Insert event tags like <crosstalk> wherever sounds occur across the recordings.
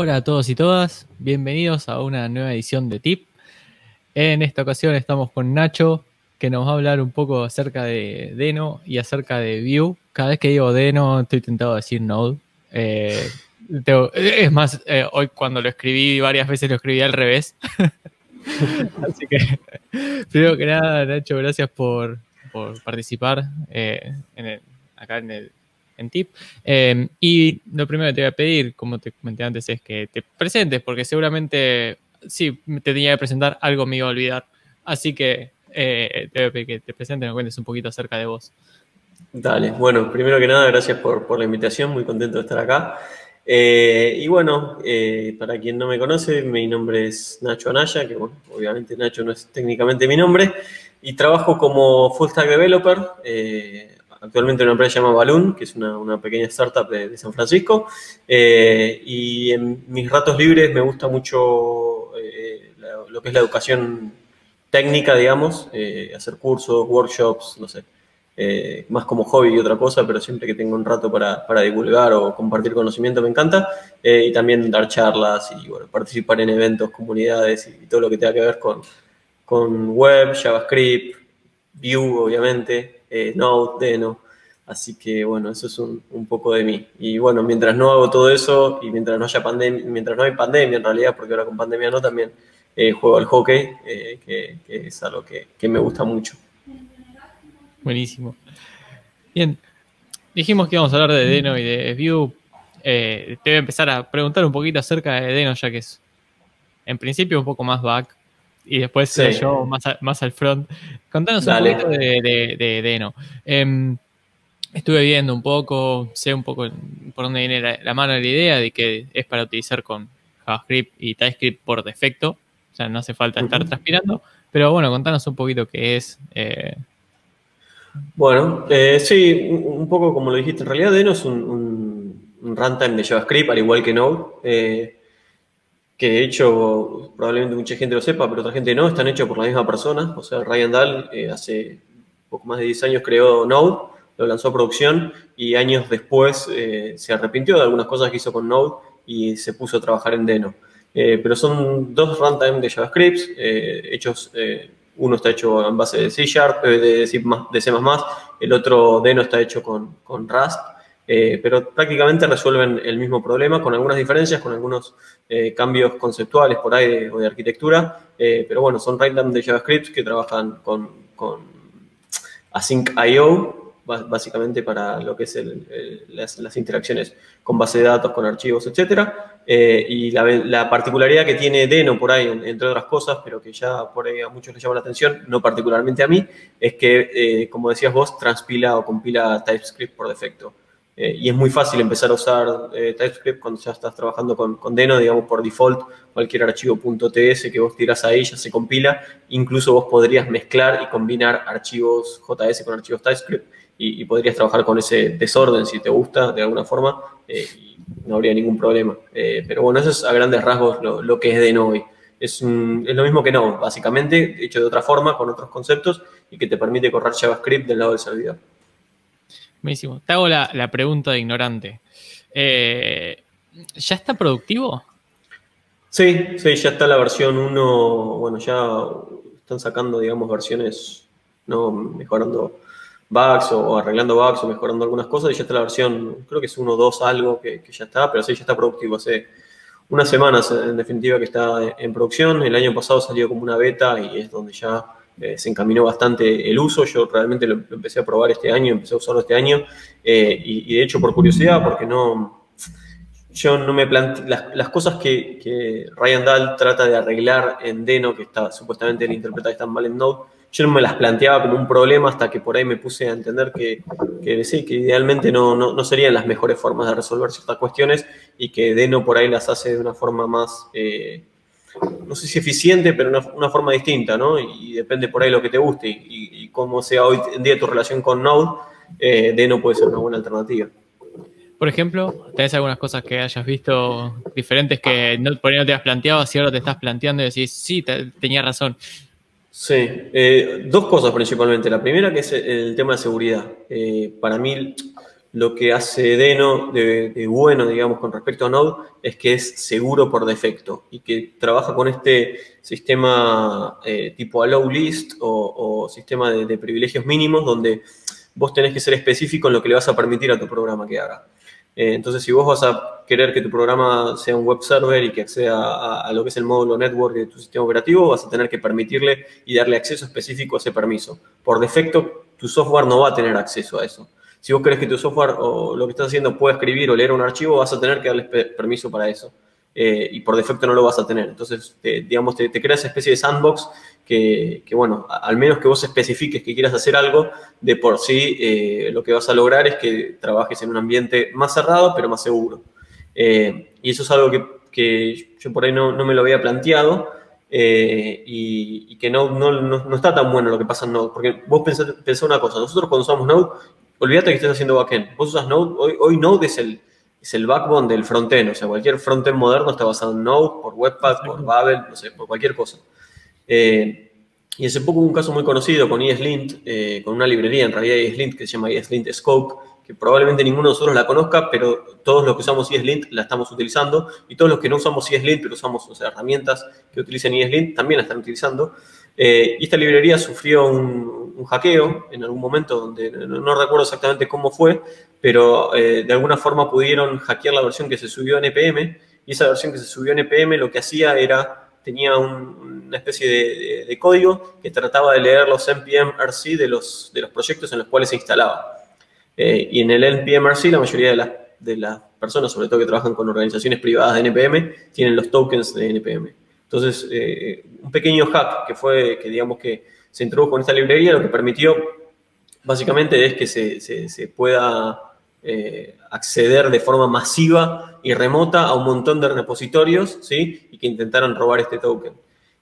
Hola a todos y todas, bienvenidos a una nueva edición de TIP. En esta ocasión estamos con Nacho, que nos va a hablar un poco acerca de Deno y acerca de Vue. Cada vez que digo Deno estoy tentado a decir Node. Eh, es más, eh, hoy cuando lo escribí varias veces lo escribí al revés. <laughs> Así que, primero que nada, Nacho, gracias por, participar eh, acá en el en tip. Em, y lo primero que te voy a pedir, como te comenté antes, es que te presentes, porque seguramente, sí, te tenía que presentar, algo me iba a olvidar. Así que eh, te voy a pedir que te presentes, me cuentes un poquito acerca de vos. Dale, bueno, primero que nada, gracias por, la invitación, muy contento de estar acá. Eh, y bueno, eh, para quien no me conoce, mi nombre es Nacho Anaya, que bueno, obviamente Nacho no es técnicamente mi nombre, y trabajo como full stack developer actualmente una empresa llamada Balloon, que es una, pequeña startup de, San Francisco. Eh, y en mis ratos libres me gusta mucho eh, lo que es la educación técnica, digamos, eh, hacer cursos, workshops, no sé, más como hobby y otra cosa, pero siempre que tengo un rato para, divulgar o compartir conocimiento me encanta. y también dar charlas y participar en eventos, comunidades y, todo lo que tenga que ver con, con web, JavaScript, Vue, obviamente, eh, Node, Deno. Así que bueno, eso es un, poco de mí. Y bueno, mientras no hago todo eso y mientras no haya pandemia, mientras no hay pandemia en realidad, porque ahora con pandemia no, también eh, juego al hockey, eh, que, es algo que, me gusta mucho. Buenísimo. Bien, dijimos que íbamos a hablar de Deno y de Vue. te voy a empezar a preguntar un poquito acerca de Deno, ya que es en principio un poco más back, y después yo más, al front. Contanos un poquito de, Deno. Em, estuve viendo un poco, sé un poco por dónde viene la, mano de la idea de que es para utilizar con JavaScript y TypeScript por defecto. O sea, no hace falta estar transpirando. Pero bueno, contanos un poquito qué es. Eh. Bueno, eh, sí, un, poco como lo dijiste, en realidad Deno es un, un, runtime de JavaScript, al igual que Node. Que de hecho probablemente mucha gente lo sepa, pero otra gente no, están hechos por la misma persona. O sea, Ryan Dahl eh, hace poco más de 10 años creó Node, lo lanzó a producción y años después eh, se arrepintió de algunas cosas que hizo con Node y se puso a trabajar en Deno. Eh, pero son dos runtime de JavaScript, hechos, uno está hecho en base de C Sharp, de C++, el otro Deno está hecho con, con Rust. Eh, pero prácticamente resuelven el mismo problema con algunas diferencias, con algunos eh, cambios conceptuales por ahí o de arquitectura, eh, pero bueno, son runtime de JavaScript que trabajan con, con Async.io, básicamente para lo que es las, interacciones con base de datos, con archivos, etc. y la, particularidad que tiene Deno por ahí, entre otras cosas, pero que ya por ahí a muchos les llama la atención, no particularmente a mí, es que, como decías vos, transpila o compila TypeScript por defecto. Eh, y es muy fácil empezar a usar eh, TypeScript cuando ya estás trabajando con, con, Deno, digamos por default, cualquier archivo .ts que vos tiras ahí ya se compila. Incluso vos podrías mezclar y combinar archivos JS con archivos TypeScript y, podrías trabajar con ese desorden si te gusta de alguna forma eh, y no habría ningún problema. pero bueno, eso es a grandes rasgos lo, que es Deno hoy. Es, es, lo mismo que no, básicamente, hecho de otra forma, con otros conceptos y que te permite correr JavaScript del lado del servidor. Buenísimo. Te hago la, pregunta de ignorante. Eh, ¿Ya está productivo? Sí, sí, ya está la versión 1. Bueno, ya están sacando, digamos, versiones, ¿no? Mejorando bugs o, arreglando bugs o mejorando algunas cosas. Y ya está la versión, creo que es 1.2 algo que, que, ya está, pero sí, ya está productivo. Hace unas semanas, en definitiva, que está en producción. El año pasado salió como una beta y es donde ya eh, se encaminó bastante el uso. Yo realmente lo, empecé a probar este año, empecé a usarlo este año. Eh, y, de hecho, por curiosidad, porque no. Yo no me planteé. Las, cosas que, Ryan Dahl trata de arreglar en Deno, que está supuestamente él interpreta que están mal en Node, yo no me las planteaba como un problema hasta que por ahí me puse a entender que, que sí, que idealmente no, no, serían las mejores formas de resolver ciertas cuestiones y que Deno por ahí las hace de una forma más. Eh, no sé si eficiente, pero una, una forma distinta, ¿no? Y depende por ahí lo que te guste y, cómo sea hoy en día tu relación con Node, eh, Deno puede ser una buena alternativa. Por ejemplo, ¿tenés algunas cosas que hayas visto diferentes que no, por ahí no te has planteado, si ahora te estás planteando y decís, sí, tenía razón? Sí, eh, dos cosas principalmente. La primera que es el tema de seguridad. Eh, para mí, lo que hace Deno de, bueno, digamos, con respecto a Node, es que es seguro por defecto y que trabaja con este sistema eh, tipo allow list o, sistema de, privilegios mínimos donde vos tenés que ser específico en lo que le vas a permitir a tu programa que haga. Eh, entonces, si vos vas a querer que tu programa sea un web server y que acceda a, lo que es el módulo network de tu sistema operativo, vas a tener que permitirle y darle acceso específico a ese permiso. Por defecto, tu software no va a tener acceso a eso. Si vos querés que tu software o lo que estás haciendo pueda escribir o leer un archivo, vas a tener que darle permiso para eso. Eh, y por defecto no lo vas a tener. Entonces, digamos, te, te esa especie de sandbox que, bueno, al menos que vos especifiques que quieras hacer algo, de por sí eh, lo que vas a lograr es que trabajes en un ambiente más cerrado, pero más seguro. Eh, y eso es algo que, yo por ahí no, me lo había planteado eh, y, que no, no, está tan bueno lo que pasa en Node, porque vos pensás, una cosa, nosotros cuando usamos Node, olvídate que estés haciendo backend, vos usas Node, hoy, hoy Node es el, es el backbone del frontend, o sea, cualquier frontend moderno está basado en Node, por Webpack, por Babel, no sé, por cualquier cosa. Eh, y hace poco hubo un caso muy conocido con ESLint, eh, con una librería en realidad ESLint que se llama ESLint Scope, que probablemente ninguno de nosotros la conozca, pero todos los que usamos ESLint la estamos utilizando y todos los que no usamos ESLint, pero usamos herramientas que utilicen ESLint, también la están utilizando. Eh, y esta librería sufrió un, hackeo en algún momento donde no, recuerdo exactamente cómo fue, pero de alguna forma pudieron hackear la versión que se subió a NPM y esa versión que se subió a NPM lo que hacía era tenía una especie de, código que trataba de leer los npm RC de los, de los proyectos en los cuales se instalaba. Eh, y en el npm RC la mayoría de las, de las personas, sobre todo que trabajan con organizaciones privadas de NPM, tienen los tokens de NPM. Entonces, eh, un pequeño hack que fue, que digamos que se introdujo en esta librería, lo que permitió básicamente es que se, pueda eh, acceder de forma masiva y remota a un montón de repositorios, ¿sí? Y que intentaron robar este token.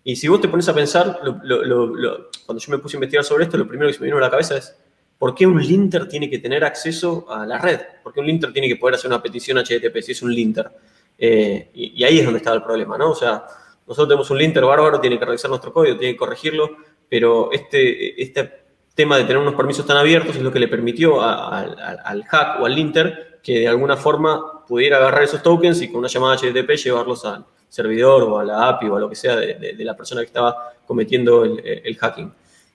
Y si vos te pones a pensar, cuando yo me puse a investigar sobre esto, lo primero que se me vino a la cabeza es, ¿por qué un linter tiene que tener acceso a la red? ¿Por qué un linter tiene que poder hacer una petición HTTP si es un linter? Eh, y, ahí es donde estaba el problema, ¿no? O sea, nosotros tenemos un linter bárbaro, tiene que revisar nuestro código, tiene que corregirlo, pero este, este tema de tener unos permisos tan abiertos es lo que le permitió al hack o al linter que de alguna forma pudiera agarrar esos tokens y con una llamada HTTP llevarlos al servidor o a la API o a lo que sea de, la persona que estaba cometiendo el, hacking.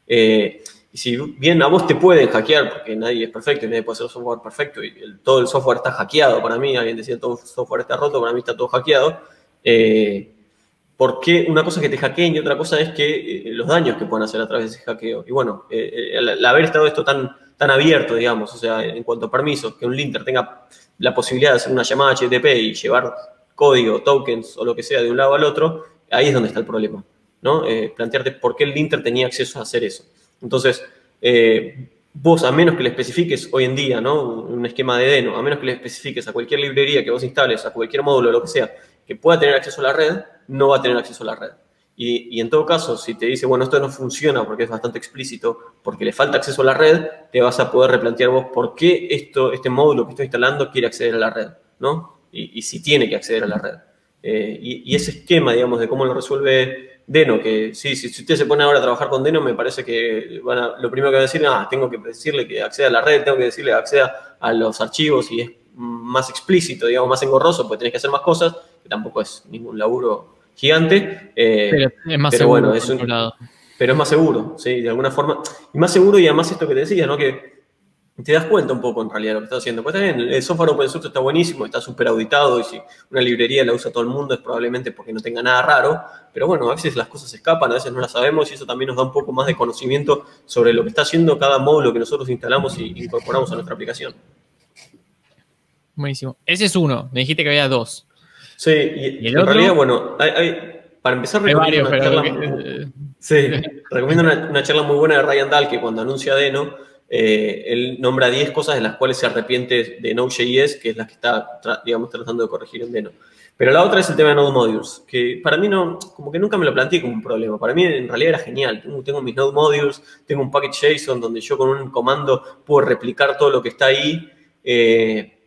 Eh, y si bien a vos te pueden hackear, porque nadie es perfecto nadie puede hacer software perfecto y todo el software está hackeado para mí, alguien decía todo el software está roto, para mí está todo hackeado, eh, porque una cosa es que te hackeen y otra cosa es que eh, los daños que pueden hacer a través de ese hackeo. Y bueno, eh, el, haber estado esto tan, tan abierto, digamos, o sea, en cuanto a permisos, que un linter tenga la posibilidad de hacer una llamada HTTP y llevar código, tokens o lo que sea de un lado al otro, ahí es donde está el problema, ¿no? Eh, plantearte por qué el linter tenía acceso a hacer eso. Entonces, vos, a menos que le especifiques hoy en día, ¿no? Un esquema de Deno, a menos que le especifiques a cualquier librería que vos instales, a cualquier módulo, lo que sea, que pueda tener acceso a la red, no va a tener acceso a la red. Y, en todo caso, si te dice, bueno, esto no funciona porque es bastante explícito, porque le falta acceso a la red, te vas a poder replantear vos por qué esto, este módulo que estoy instalando quiere acceder a la red, ¿no? Y, si tiene que acceder a la red. Eh, y, ese esquema, digamos, de cómo lo resuelve Deno, que sí, si, usted se pone ahora a trabajar con Deno, me parece que van a, lo primero que va a decir, ah, tengo que decirle que acceda a la red, tengo que decirle que acceda a los archivos y es más explícito, digamos, más engorroso, porque tenés que hacer más cosas, que tampoco es ningún laburo gigante. Eh, pero es más seguro. es pero es más seguro, ¿sí? De alguna forma. Y más seguro y además esto que te decía, ¿no? Que te das cuenta un poco en realidad de lo que estás haciendo. Pues también el software open source está buenísimo, está súper auditado y si una librería la usa todo el mundo es probablemente porque no tenga nada raro. Pero bueno, a veces las cosas escapan, a veces no las sabemos y eso también nos da un poco más de conocimiento sobre lo que está haciendo cada módulo que nosotros instalamos y incorporamos a nuestra aplicación. Buenísimo. Ese es uno. Me dijiste que había dos. Sí, y, en realidad, bueno, para empezar, recomiendo, una, charla, sí, recomiendo una, charla muy buena de Ryan Dahl que cuando anuncia Deno, eh, él nombra 10 cosas de las cuales se arrepiente de Node.js, que es la que está, digamos, tratando de corregir en Deno. Pero la otra es el tema de Node Modules, que para mí no, como que nunca me lo planteé como un problema. Para mí en realidad era genial. Tengo, mis Node Modules, tengo un package JSON donde yo con un comando puedo replicar todo lo que está ahí. Eh,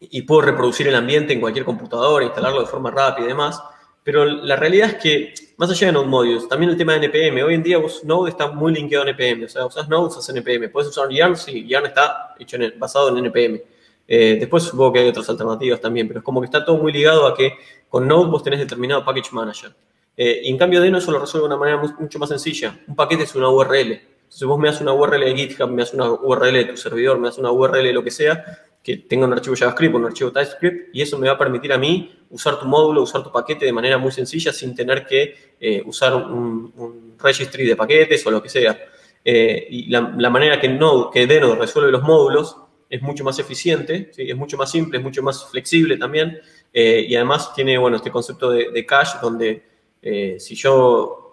y puedo reproducir el ambiente en cualquier computadora, instalarlo de forma rápida y demás. Pero la realidad es que, más allá de Node Modules, también el tema de NPM. Hoy en día vos, Node está muy linkeado a NPM. O sea, usas Node, usas NPM. Puedes usar Yarn, sí, Yarn está hecho basado en NPM. después supongo que hay otras alternativas también, pero es como que está todo muy ligado a que con Node vos tenés determinado package manager. y en cambio Deno eso lo resuelve de una manera mucho más sencilla. Un paquete es una URL. Entonces vos me das una URL de GitHub, me das una URL de tu servidor, me das una URL de lo que sea, que tenga un archivo JavaScript o un archivo TypeScript, y eso me va a permitir a mí usar tu módulo, usar tu paquete de manera muy sencilla sin tener que eh, usar un, registry de paquetes o lo que sea. Eh, y la, manera que, Node, que Deno resuelve los módulos es mucho más eficiente, es mucho más simple, es mucho más flexible también, eh, y además tiene bueno, este concepto de cache donde si yo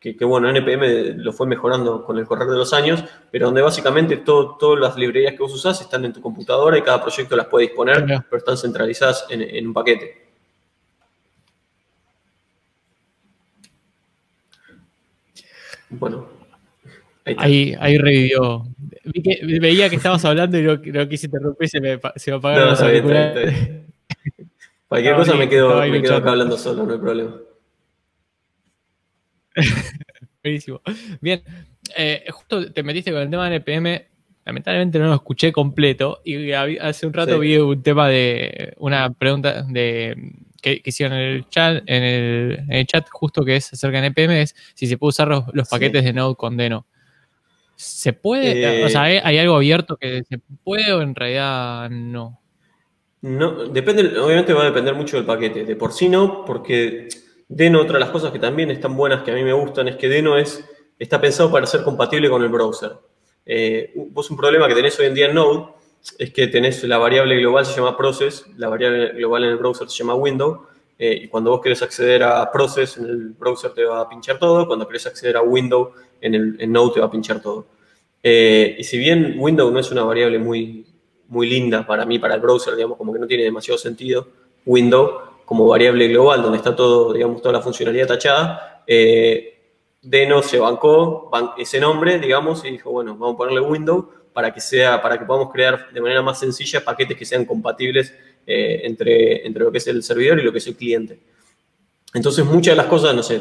que, bueno, NPM lo fue mejorando con el correr de los años, pero donde básicamente todas las librerías que vos usás están en tu computadora y cada proyecto las puede disponer, pero están centralizadas en, un paquete. Bueno. Ahí, ahí, revivió. veía que estabas hablando y no, quise interrumpir y se me, se me apagaron los auriculares. <laughs> Cualquier cosa me quedo, me quedo acá hablando solo, no hay problema. <laughs> Buenísimo. Bien, eh, justo te metiste con el tema de NPM. Lamentablemente no lo escuché completo y hace un rato vi un tema de una pregunta de que, hicieron en el chat, en el, chat justo que es acerca de NPM, es si se puede usar los, paquetes de Node con Deno. ¿Se puede? o sea, ¿hay, algo abierto que se puede o en realidad no? No, depende, obviamente va a depender mucho del paquete. De por sí no, porque Deno, otra de las cosas que también están buenas, que a mí me gustan, es que Deno es, está pensado para ser compatible con el browser. Eh, vos un problema que tenés hoy en día en Node es que tenés la variable global se llama process, la variable global en el browser se llama window, eh, y cuando vos querés acceder a process en el browser te va a pinchar todo, cuando querés acceder a window en, el, Node te va a pinchar todo. Eh, y si bien window no es una variable muy, muy linda para mí, para el browser, digamos, como que no tiene demasiado sentido, window como variable global, donde está todo, digamos, toda la funcionalidad tachada, eh, Deno se bancó ese nombre, digamos, y dijo, bueno, vamos a ponerle window para que sea, para que podamos crear de manera más sencilla paquetes que sean compatibles eh, entre, entre lo que es el servidor y lo que es el cliente. Entonces, muchas de las cosas, no sé,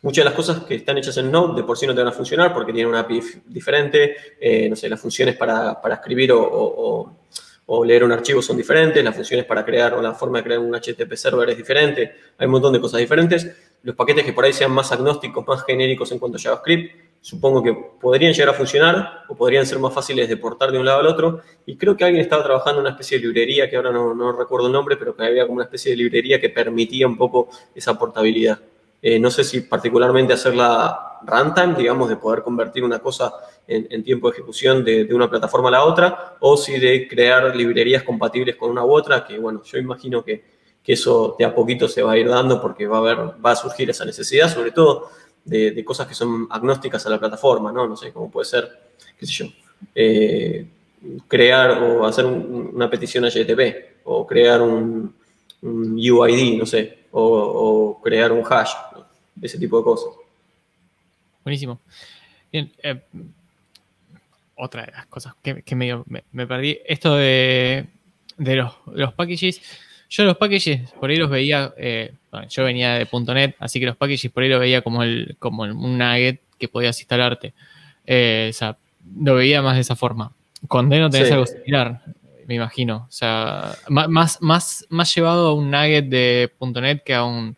muchas de las cosas que están hechas en Node de por sí no te van a funcionar porque tienen una API diferente, eh, no sé, las funciones para, para escribir o o leer un archivo son diferentes, las funciones para crear o la forma de crear un HTTP server es diferente, hay un montón de cosas diferentes. Los paquetes que por ahí sean más agnósticos, más genéricos en cuanto a JavaScript, supongo que podrían llegar a funcionar o podrían ser más fáciles de portar de un lado al otro. Y creo que alguien estaba trabajando en una especie de librería, que ahora no, recuerdo el nombre, pero que había como una especie de librería que permitía un poco esa portabilidad. Eh, no sé si particularmente hacerla runtime, digamos, de poder convertir una cosa en, tiempo de ejecución de, una plataforma a la otra, o si de crear librerías compatibles con una u otra, que bueno, yo imagino que, eso de a poquito se va a ir dando porque va a, haber, va a surgir esa necesidad, sobre todo de, cosas que son agnósticas a la plataforma, ¿no? No sé, cómo puede ser, qué sé yo, eh, crear o hacer una petición a HTTP, o crear un, UID, no sé, o, crear un hash, ese tipo de cosas. Buenísimo. Bien, eh, otra de las cosas que, me, me, perdí, esto de, los, los, packages. Yo los packages por ahí los veía, eh, yo venía de .NET, así que los packages por ahí los veía como, el, como un nugget que podías instalarte. Eh, o sea, lo veía más de esa forma. Con Deno tenés algo similar, me imagino. O sea, más, más, más llevado a un nugget de .NET que a un...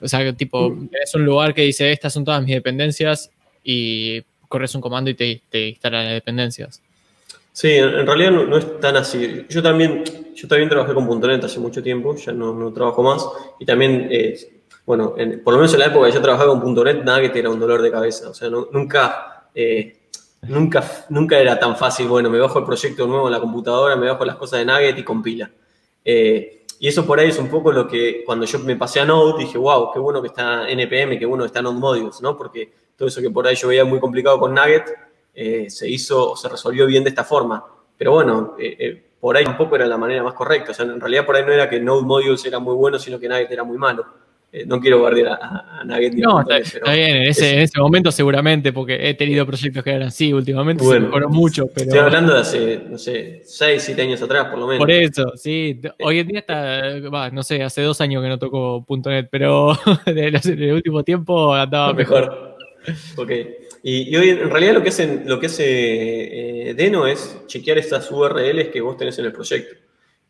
O sea, tipo, mm. es un lugar que dice, estas son todas mis dependencias y corres un comando y te, te instala las dependencias. Sí, en, realidad no, es tan así. Yo también, yo también trabajé con .NET hace mucho tiempo, ya no, no trabajo más. Y también, bueno, por lo menos en la época que yo trabajaba con .NET, nada que te era un dolor de cabeza. O sea, nunca, eh, nunca, nunca era tan fácil, bueno, me bajo el proyecto nuevo en la computadora, me bajo las cosas de Nugget y compila. Eh, y eso por ahí es un poco lo que cuando yo me pasé a Node dije, wow, qué bueno que está NPM, qué bueno que está Node Modules, ¿no? Porque todo eso que por ahí yo veía muy complicado con Nugget, eh, se hizo o se resolvió bien de esta forma. Pero bueno, eh, eh, por ahí tampoco era la manera más correcta. O sea, en realidad por ahí no era que Node Modules era muy bueno, sino que Nugget era muy malo. no quiero guardar a, a, Nugget. No, está, bien, en ese, en ese, momento seguramente, porque he tenido proyectos que eran así, últimamente se mejoró mucho. Pero... Estoy hablando de hace, no sé, 6, 7 años atrás por lo menos. Por eso, sí. Hoy en día está, no sé, hace dos años que no toco .NET, pero <laughs> en el último tiempo andaba mejor. Ok. Y, hoy en realidad lo que hace, lo que hace eh, Deno es chequear estas URLs que vos tenés en el proyecto.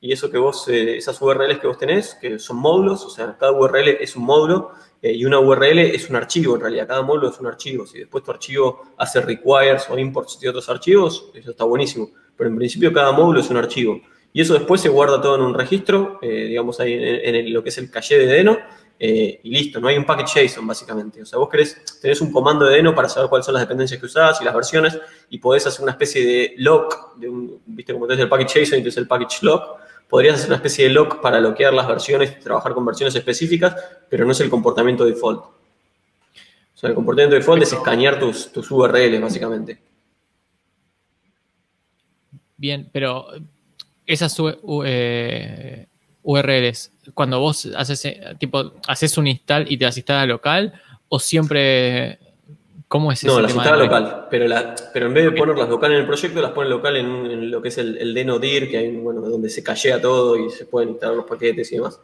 y eso que vos, eh, esas URLs que vos tenés, que son módulos, o sea, cada URL es un módulo eh, y una URL es un archivo en realidad, cada módulo es un archivo. Si después tu archivo hace requires o imports de otros archivos, eso está buenísimo. Pero en principio cada módulo es un archivo. Y eso después se guarda todo en un registro, eh, digamos ahí en, lo que es el caché de Deno, y listo, no hay un package JSON básicamente. O sea, vos querés, tenés un comando de Deno para saber cuáles son las dependencias que usás y las versiones, y podés hacer una especie de lock, de un, viste como tenés el package JSON y tenés el package lock, podrías hacer una especie de lock para loquear las versiones, trabajar con versiones específicas, pero no es el comportamiento default. O sea, el comportamiento default es escanear tus, tus URLs, básicamente. Bien, pero esas URLs, cuando vos haces, eh, tipo, haces un install y te las instala local, o siempre ¿Cómo es? No, las instala local, pero, la, pero en vez de ponerlas local en el proyecto, las pone local en, lo que es el, el Deno DIR, que hay, bueno, donde se cachea todo y se pueden instalar los paquetes y demás.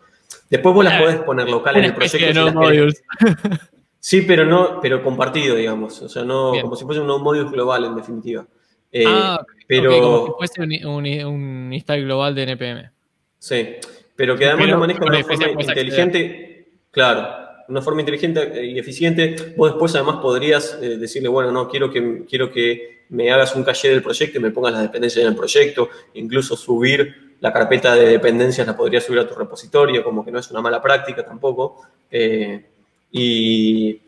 Después vos las podés poner local en el proyecto. <laughs> sí, pero no, pero compartido, digamos. O sea, no, como si fuese un node modules global, en definitiva. Eh, ah, pero como si fuese un, un, install global de NPM. Sí, pero que además lo maneja de una forma inteligente. Claro, una forma inteligente y eficiente, vos después además podrías eh, decirle, bueno, no, quiero que, quiero que me hagas un caché del proyecto y me pongas las dependencias en el proyecto, incluso subir la carpeta de dependencias la podrías subir a tu repositorio, como que no es una mala práctica tampoco. Eh, y,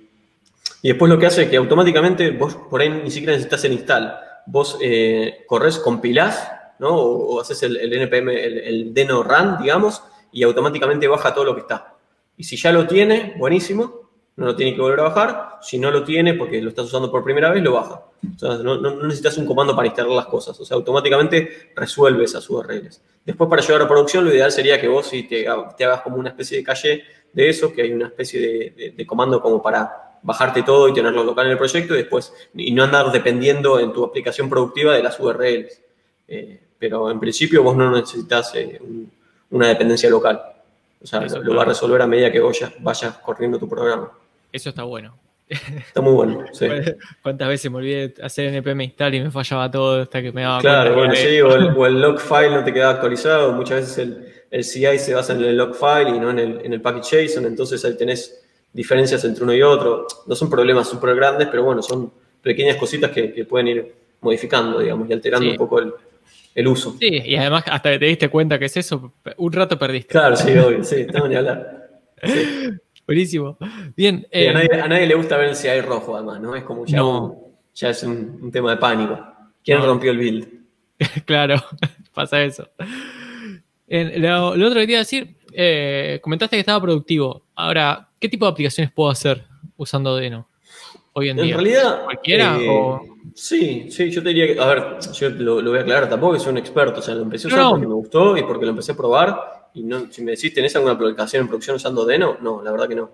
y, después lo que hace es que automáticamente vos por ahí ni siquiera necesitas el install, vos eh, corres, compilás, O, haces el, NPM, el, deno run, digamos, y automáticamente baja todo lo que está. Y si ya lo tiene, buenísimo, no lo tiene que volver a bajar. Si no lo tiene porque lo estás usando por primera vez, lo baja. O sea, no, necesitas un comando para instalar las cosas. O sea, automáticamente resuelve esas URLs. Después, para llevar a producción, lo ideal sería que vos sí te, hagas como una especie de calle de eso, que hay una especie de, comando como para bajarte todo y tenerlo local en el proyecto y después y no andar dependiendo en tu aplicación productiva de las URLs. Pero en principio vos no necesitas eh, una dependencia local. O sea, lo, va a resolver a medida que vayas, corriendo tu programa. Eso está bueno. Está muy bueno, <laughs> sí. ¿Cuántas veces me olvidé hacer npm install y me fallaba todo hasta que me daba Claro, bueno, sí, <laughs> o el, log file no te quedaba actualizado. Muchas veces el, CI se basa en el log file y no en el, en el package JSON, entonces ahí tenés diferencias entre uno y otro. No son problemas súper grandes, pero bueno, son pequeñas cositas que, pueden ir modificando, digamos, y alterando un poco el, el uso. Sí, y además hasta que te diste cuenta que es eso, un rato perdiste. Claro, sí, obvio, sí, tengo ni hablar. <laughs> Buenísimo. Bien. Eh, a, nadie, le gusta ver si hay rojo, además, ¿no? Es como ya, ya es un, tema de pánico. ¿Quién rompió el build? <laughs> claro, <laughs> pasa eso. lo, otro que te iba a decir, eh, comentaste que estaba productivo. Ahora, ¿qué tipo de aplicaciones puedo hacer usando Deno hoy en, día? En realidad. ¿Cualquiera? Eh, o... Sí, sí, yo te diría que, a ver, yo lo, voy a aclarar, tampoco que soy un experto, o sea, lo empecé a usar porque me gustó y porque lo empecé a probar. Y no, si me decís, ¿tenés alguna aplicación en producción usando Deno? No, la verdad que no.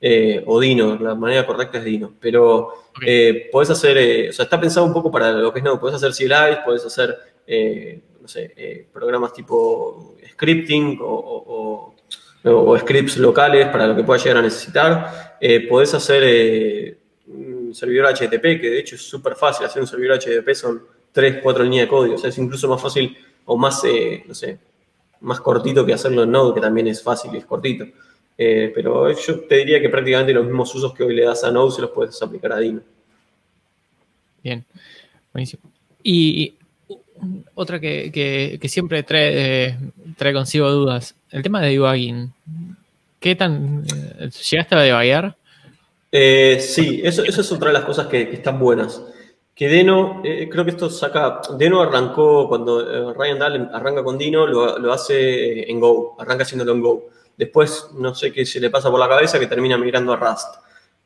Eh, o Dino, la manera correcta es Dino. Pero eh, podés hacer, eh, o sea, está pensado un poco para lo que es no, podés hacer CLI, podés hacer, no sé, programas tipo scripting o, o, scripts locales para lo que puedas llegar a necesitar. podés hacer servidor HTTP, que de hecho es súper fácil hacer un servidor HTTP, son 3, 4 líneas de código, o sea, es incluso más fácil o más, eh, no sé, más cortito que hacerlo en Node, que también es fácil y es cortito. Eh, pero yo te diría que prácticamente los mismos usos que hoy le das a Node se los puedes aplicar a Dino. Bien, buenísimo. Y, otra que, siempre trae, trae consigo dudas, el tema de debugging. ¿Qué tan... Eh, ¿Llegaste a debugar? Eh, sí, eso, es otra de las cosas que, están buenas. Que Deno, eh, creo que esto saca. Deno arrancó cuando eh, Ryan Dahl arranca con Dino, lo, hace en Go, arranca haciéndolo en Go. Después, no sé qué se le pasa por la cabeza que termina migrando a Rust.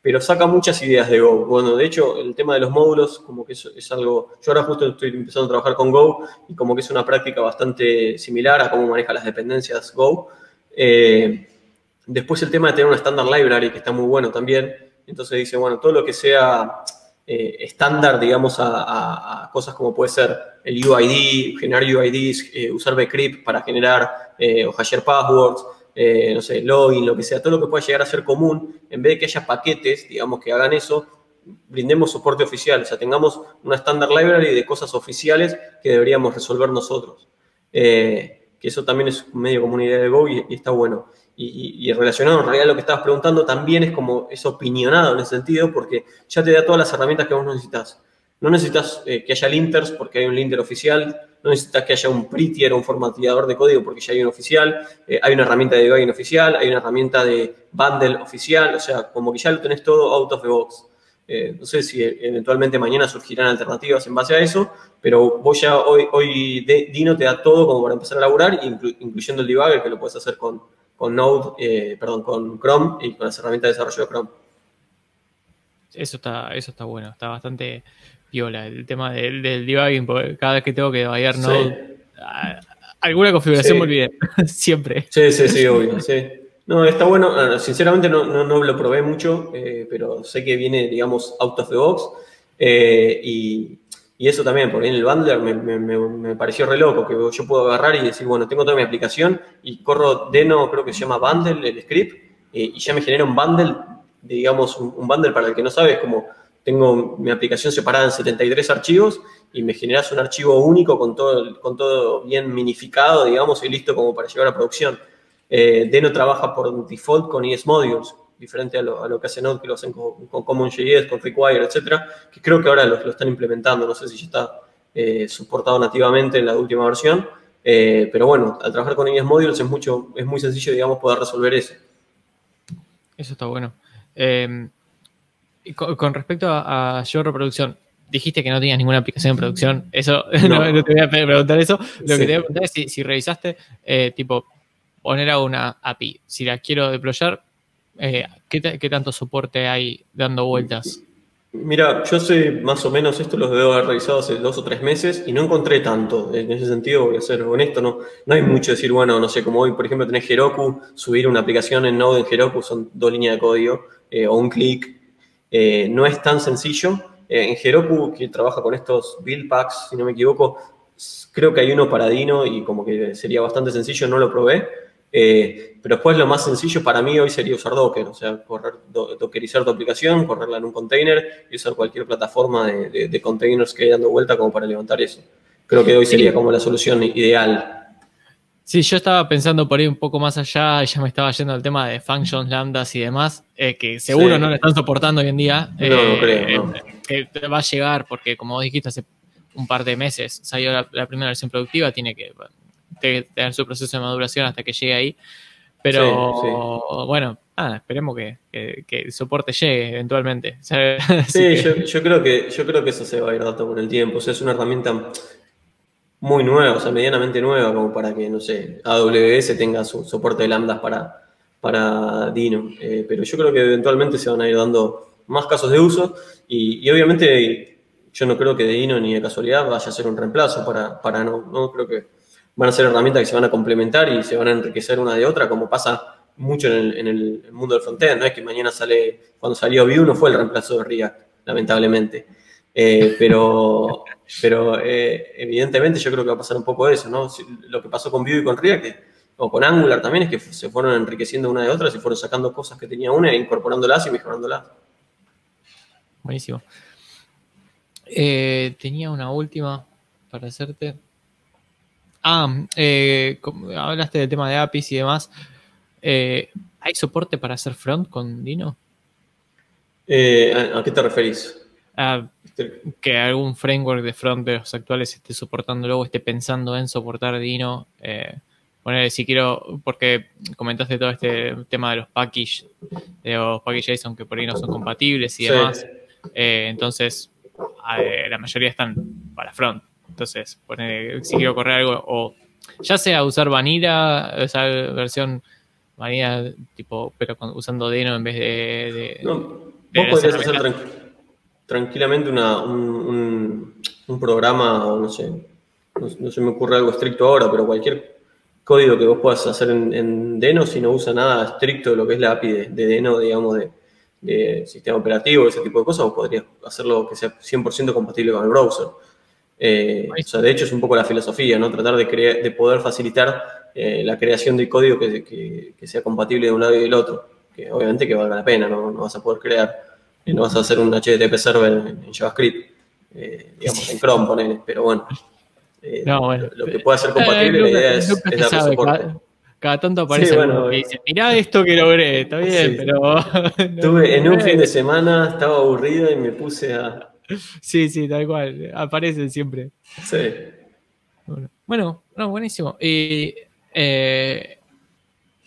Pero saca muchas ideas de Go. Bueno, de hecho, el tema de los módulos, como que es, algo. Yo ahora justo estoy empezando a trabajar con Go y como que es una práctica bastante similar a cómo maneja las dependencias Go. después, el tema de tener una standard library, que está muy bueno también entonces dice, bueno, todo lo que sea eh, estándar, digamos, a, cosas como puede ser el UID, generar UIDs, eh, usar bcrypt para generar eh, o hasher passwords, no sé, login, lo que sea, todo lo que pueda llegar a ser común, en vez de que haya paquetes, digamos, que hagan eso, brindemos soporte oficial, o sea, tengamos una standard library de cosas oficiales que deberíamos resolver nosotros. que eso también es medio como una idea de Go y, está bueno. Y, relacionado en realidad a lo que estabas preguntando, también es como es opinionado en ese sentido, porque ya te da todas las herramientas que vos necesitas. No necesitas eh, que haya linters porque hay un linter oficial, no necesitas que haya un prettier o un formateador de código porque ya hay un oficial, eh, hay una herramienta de debugging oficial, hay una herramienta de bundle oficial, o sea, como que ya lo tenés todo out of the box. Eh, no sé si eventualmente mañana surgirán alternativas en base a eso, pero vos ya hoy, hoy Dino te da todo como para empezar a laburar, incluyendo el debugger que lo puedes hacer con, con Node, eh, perdón, con Chrome y con las herramientas de desarrollo de Chrome. Eso está, eso está bueno, está bastante viola el tema del, debugging, porque cada vez que tengo que debugger Node, alguna configuración me olvidé, <laughs> siempre. Sí, sí, sí, obvio, sí. No, está bueno. Ah, sinceramente no, no, lo probé mucho, eh, pero sé que viene, digamos, out of the box. Eh, y, y eso también, por ahí en el bundler me, me, pareció re loco, que yo puedo agarrar y decir, bueno, tengo toda mi aplicación y corro Deno, creo que se llama bundle, el script, eh, y ya me genera un bundle, digamos, un, bundle para el que no sabe, es como tengo mi aplicación separada en 73 archivos y me generas un archivo único con todo, con todo bien minificado, digamos, y listo como para llevar a producción. Eh, Deno trabaja por default con ES Modules, diferente a lo, que hace Node, que lo hacen con, con CommonJS, con Require, etcétera, que creo que ahora lo, están implementando, no sé si ya está eh, soportado nativamente en la última versión, eh, pero bueno, al trabajar con ES Modules es, mucho, es muy sencillo, digamos, poder resolver eso. Eso está bueno. Em, con, respecto a, a Yo Reproducción, dijiste que no tenías ninguna aplicación de producción. Eso, <laughs> no, te voy a preguntar eso. Lo que te voy a preguntar es si, si revisaste, eh, tipo, poner a una API. Si la quiero deployar, eh, ¿qué, tanto soporte hay dando vueltas? Mira, yo sé más o menos esto lo debo haber revisado hace dos o tres meses y no encontré tanto. En ese sentido, voy a ser honesto, no, no hay mucho decir, bueno, no sé, como hoy, por ejemplo, tenés Heroku, subir una aplicación en Node en Heroku son dos líneas de código eh, o un clic. Eh, no es tan sencillo. en Heroku, que trabaja con estos build packs, si no me equivoco, creo que hay uno para Dino y como que sería bastante sencillo, no lo probé eh, pero después lo más sencillo para mí hoy sería usar Docker, o sea, correr, dockerizar tu aplicación, correrla en un container y usar cualquier plataforma de, containers que hay dando vuelta como para levantar eso. Creo que hoy sería como la solución ideal. Sí, yo estaba pensando por ahí un poco más allá, ya me estaba yendo al tema de functions, lambdas y demás, eh, que seguro no lo están soportando hoy en día. No, no creo. Eh, que va a llegar porque, como dijiste, hace un par de meses salió la primera versión productiva, tiene que tener su proceso de maduración hasta que llegue ahí. Pero bueno, esperemos que, el soporte llegue eventualmente. <laughs> sí, yo, creo que, yo creo que eso se va a ir dando con el tiempo. O sea, es una herramienta muy nueva, o sea, medianamente nueva, como para que, no sé, AWS tenga su soporte de lambdas para, para Dino. Eh, pero yo creo que eventualmente se van a ir dando más casos de uso y, obviamente yo no creo que de Dino ni de casualidad vaya a ser un reemplazo para, para no, no creo que van a ser herramientas que se van a complementar y se van a enriquecer una de otra, como pasa mucho en el, mundo del frontend. No es que mañana sale, cuando salió Vue no fue el reemplazo de React, lamentablemente. Eh, pero <laughs> pero eh, evidentemente yo creo que va a pasar un poco eso, ¿no? Lo que pasó con Vue y con React, o con Angular también, es que se fueron enriqueciendo una de otras y fueron sacando cosas que tenía una e incorporándolas y mejorándolas. Buenísimo. Eh, tenía una última para hacerte. Ah, eh, hablaste del tema de APIs y demás. Eh, ¿Hay soporte para hacer front con Dino? Eh, ¿A qué te referís? Este, que algún framework de front de los actuales esté soportando luego, esté pensando en soportar Dino. Eh, si quiero, porque comentaste todo este tema de los packages, de los packages JSON que por ahí no son compatibles y demás. entonces, la mayoría están para front. Entonces, si quiero correr algo, o ya sea usar Vanilla, esa versión Vanilla, tipo, pero usando Deno en vez de. no, vos podrías hacer tranquilamente un, programa, o no sé, no, se me ocurre algo estricto ahora, pero cualquier código que vos puedas hacer en, Deno, si no usa nada estricto de lo que es la API de, Deno, digamos, de, de sistema operativo, ese tipo de cosas, vos podrías hacerlo que sea 100% compatible con el browser. Eh, o sea, de hecho es un poco la filosofía, ¿no? Tratar de, de poder facilitar eh, la creación de código que, sea compatible de un lado y del otro. Que obviamente que valga la pena, ¿no? No vas a poder crear, eh, no vas a hacer un HTTP server en, JavaScript, digamos, en Chrome, ponele, pero bueno. eh, No, bueno. lo que pueda ser Eh, compatible, la idea es, es se darle sabe, soporte. cada, cada tanto aparece Sí, bueno, que eh. dice, mirá esto que logré, está <laughs> bien, Sí. pero... <laughs> Estuve en un fin de semana, estaba aburrido y me puse a... Sí, sí, tal cual, aparecen siempre. Sí. Bueno, Bueno, no, buenísimo. Y eh,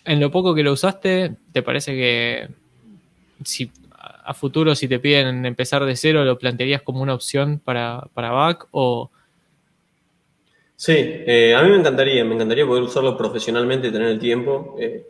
en lo poco que lo usaste, ¿te parece que si a futuro si te piden empezar de cero, lo plantearías como una opción para, para back o Sí, eh, a mí me encantaría, me encantaría poder usarlo profesionalmente y tener el tiempo. Eh,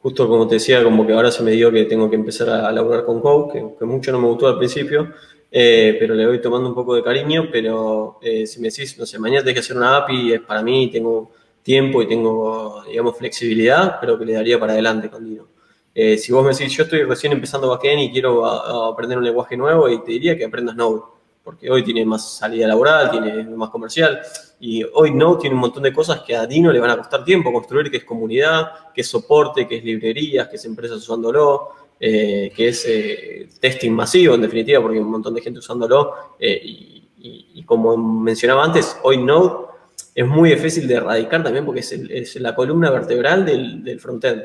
justo como te decía, como que ahora se me dio que tengo que empezar a, a laburar con Code, que, que mucho no me gustó al principio, eh, pero le voy tomando un poco de cariño, pero eh, si me decís, no sé, mañana tenés que hacer una API, es para mí, tengo tiempo y tengo, digamos, flexibilidad, pero que le daría para adelante con Dino. Eh, si vos me decís, yo estoy recién empezando backend y quiero a- a aprender un lenguaje nuevo, y te diría que aprendas Node, porque hoy tiene más salida laboral, tiene más comercial, y hoy Node tiene un montón de cosas que a Dino le van a costar tiempo construir, que es comunidad, que es soporte, que es librerías, que es empresas usándolo, eh, que es eh, testing masivo, en definitiva, porque hay un montón de gente usándolo. eh, y, y- y como mencionaba antes, hoy Node es muy difícil de erradicar también porque es, el- es la columna vertebral del, del frontend.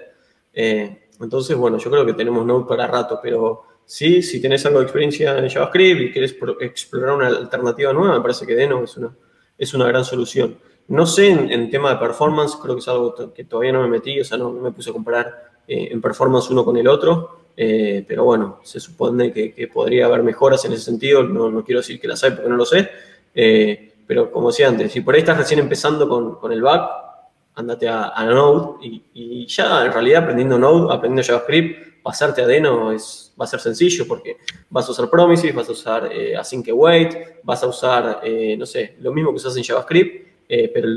Eh, entonces, bueno, yo creo que tenemos Node para rato, pero sí, si tenés algo de experiencia en JavaScript y querés explorar una alternativa nueva, me parece que Deno es una, es una gran solución. No sé en, en tema de performance, creo que es algo que todavía no me metí, o sea, no me puse a comparar eh, en performance uno con el otro, eh, pero bueno, se supone que, podría haber mejoras en ese sentido, no, no quiero decir que las hay porque no lo sé, eh, pero como decía antes, si por ahí estás recién empezando con, con el back, andate a, Node y, ya en realidad aprendiendo Node, aprendiendo JavaScript, pasarte a Deno es, va a ser sencillo porque vas a usar promises, vas a usar eh, async await, vas a usar, eh, no sé, lo mismo que usas en JavaScript, eh, pero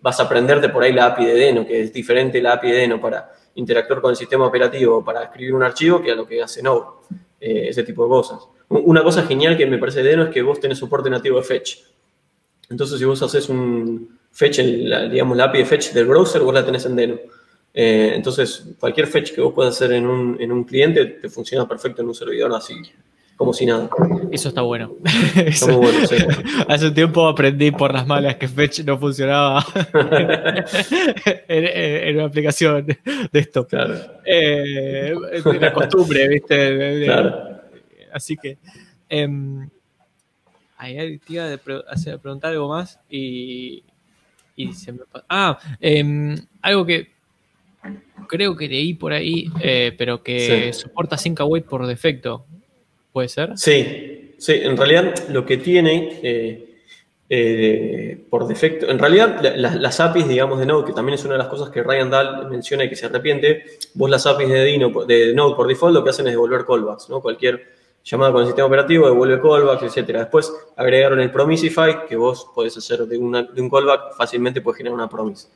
vas a aprenderte por ahí la API de Deno, que es diferente la API de Deno para interactuar con el sistema operativo, para escribir un archivo, que a lo que hace Node, eh, ese tipo de cosas. Una cosa genial que me parece de Deno es que vos tenés soporte nativo de Fetch. Entonces, si vos haces un fetch, digamos, la API de fetch del browser, vos la tenés en Deno. Eh, entonces, cualquier fetch que vos puedas hacer en un, en un cliente te funciona perfecto en un servidor, así como si nada. eso está bueno. Está muy bueno, sí. <laughs> Hace un tiempo aprendí por las malas que Fetch no funcionaba <laughs> en, en- en una aplicación de esto. Claro, Eh, de la costumbre, ¿viste? Claro. Así que. em, ahí te iba a preguntar algo más y. y se me pa- Ah, em, algo que creo que leí por ahí, eh, pero que Sí. soporta Sync Await por defecto. ¿Puede ser? Sí, sí, en realidad lo que tiene eh, eh, por defecto, en realidad la- la- las APIs, digamos, de Node, que también es una de las cosas que Ryan Dahl menciona y que se arrepiente, vos las APIs de, Node por default lo que hacen es devolver callbacks, ¿no? Cualquier llamada con el sistema operativo devuelve callbacks, etcétera. Después agregaron el Promisify, que vos podés hacer de, de un callback, fácilmente puedes generar una promise.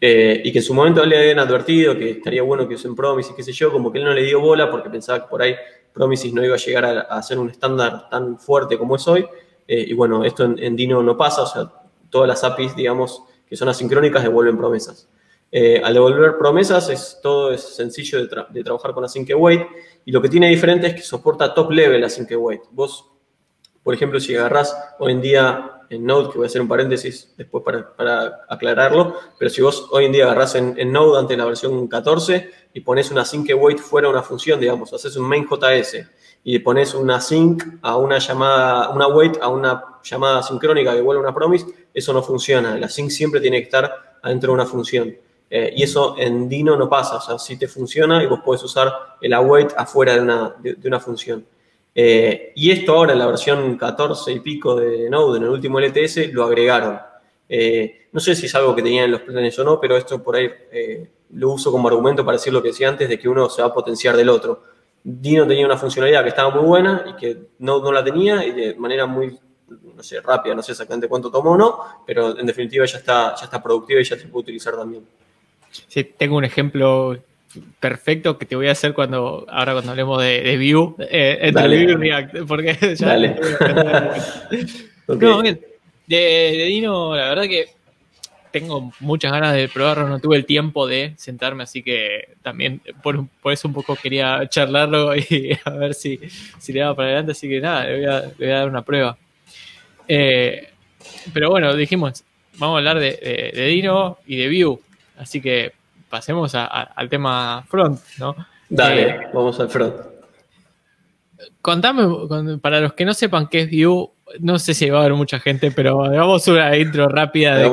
Eh, y que en su momento le habían advertido que estaría bueno que usen Promise y qué sé yo, como que él no le dio bola porque pensaba que por ahí Promises no iba a llegar a, ser un estándar tan fuerte como es hoy. Eh, y bueno, esto en, Dino no pasa, o sea, todas las APIs, digamos, que son asincrónicas devuelven promesas. Eh, al devolver promesas, es, todo es sencillo de trabajar con Async Await y lo que tiene diferente es que soporta top level Async Await. Vos, por ejemplo, si agarrás hoy en día en Node, que voy a hacer un paréntesis después para, para aclararlo, pero si vos hoy en día agarrás en, Node antes de la versión 14 y pones una async await fuera una función, digamos, haces un main.js y pones una async a una llamada, una wait a una llamada sincrónica que vuelve una promise, eso no funciona. El async siempre tiene que estar adentro de una función. Eh, y eso en Dino no pasa, o sea, sí te funciona y vos podés usar el await afuera de una, de una función. Eh, y esto ahora en la versión 14 y pico de Node, en el último LTS, lo agregaron. Eh, no sé si es algo que tenían en los planes o no, pero esto por ahí eh, lo uso como argumento para decir lo que decía antes, de que uno se va a potenciar del otro. Dino tenía una funcionalidad que estaba muy buena y que Node no la tenía y de manera muy, no sé, rápida, no sé exactamente cuánto tomó o no, pero en definitiva ya está, ya está productiva y ya se puede utilizar también. Sí, tengo un ejemplo perfecto que te voy a hacer cuando ahora cuando hablemos de, de Vue, eh, entre Dale. Vue y React, porque <laughs> ya Dale. <laughs> <laughs> No, bien. De, de Dino, la verdad que tengo muchas ganas de probarlo, no tuve el tiempo de sentarme, así que también por, por eso un poco quería charlarlo y a ver si, si le daba para adelante, así que nada, le voy a, le voy a dar una prueba. Eh, pero bueno, dijimos, vamos a hablar de, Dino y de Vue. Así que pasemos al tema front, ¿no? Dale, eh, vamos al front. Contame, para los que no sepan qué es Vue, no sé si va a haber mucha gente, pero hagamos una intro rápida de,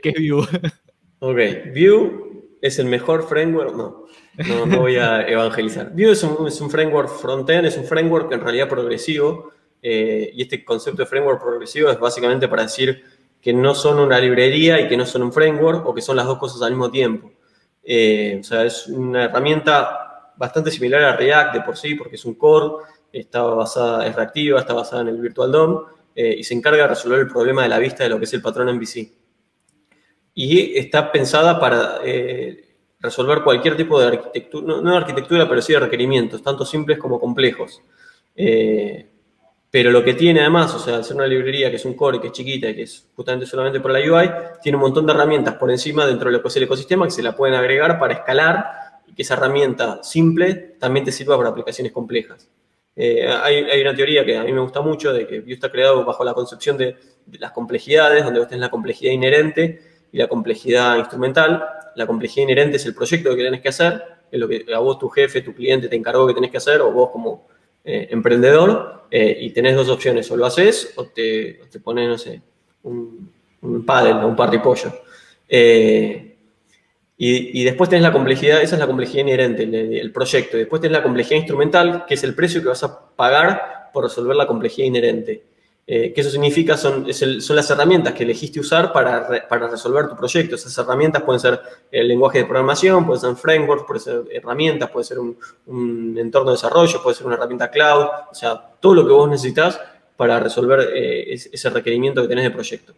qué, es Vue. <laughs> Ok, Vue es el mejor framework, no, no, voy a <laughs> evangelizar. Vue es un, es un framework frontend, es un framework en realidad progresivo, eh, y este concepto de framework progresivo es básicamente para decir que no son una librería y que no son un framework, o que son las dos cosas al mismo tiempo. Eh, o sea, es una herramienta bastante similar a React de por sí, porque es un core, está basada, es reactiva, está basada en el Virtual DOM eh, y se encarga de resolver el problema de la vista de lo que es el patrón MVC. Y está pensada para eh, resolver cualquier tipo de arquitectura, no, de arquitectura, pero sí de requerimientos, tanto simples como complejos. Pero lo que tiene además, o sea, ser una librería que es un core, que es chiquita y que es justamente solamente por la UI, tiene un montón de herramientas por encima dentro de lo que es el ecosistema que se la pueden agregar para escalar y que esa herramienta simple también te sirva para aplicaciones complejas. Eh, hay, una teoría que a mí me gusta mucho de que Vue está creado bajo la concepción de, las complejidades, donde vos tenés la complejidad inherente y la complejidad instrumental. La complejidad inherente es el proyecto que tenés que hacer, es lo que a vos tu jefe, tu cliente te encargó que tenés que hacer, o vos como eh, emprendedor eh, y tenés dos opciones, o lo haces o te, te pones, no sé, un, un paddle o un parripollo. Eh, y, y, después tenés la complejidad, esa es la complejidad inherente, el, proyecto. después tenés la complejidad instrumental, que es el precio que vas a pagar por resolver la complejidad inherente. Eh, ¿Qué eso significa? Son, son las herramientas que elegiste usar para, para, resolver tu proyecto. Esas herramientas pueden ser el lenguaje de programación, pueden ser frameworks, pueden ser herramientas, puede ser un, entorno de desarrollo, puede ser una herramienta cloud, o sea, todo lo que vos necesitas para resolver eh, ese requerimiento que tenés de proyecto.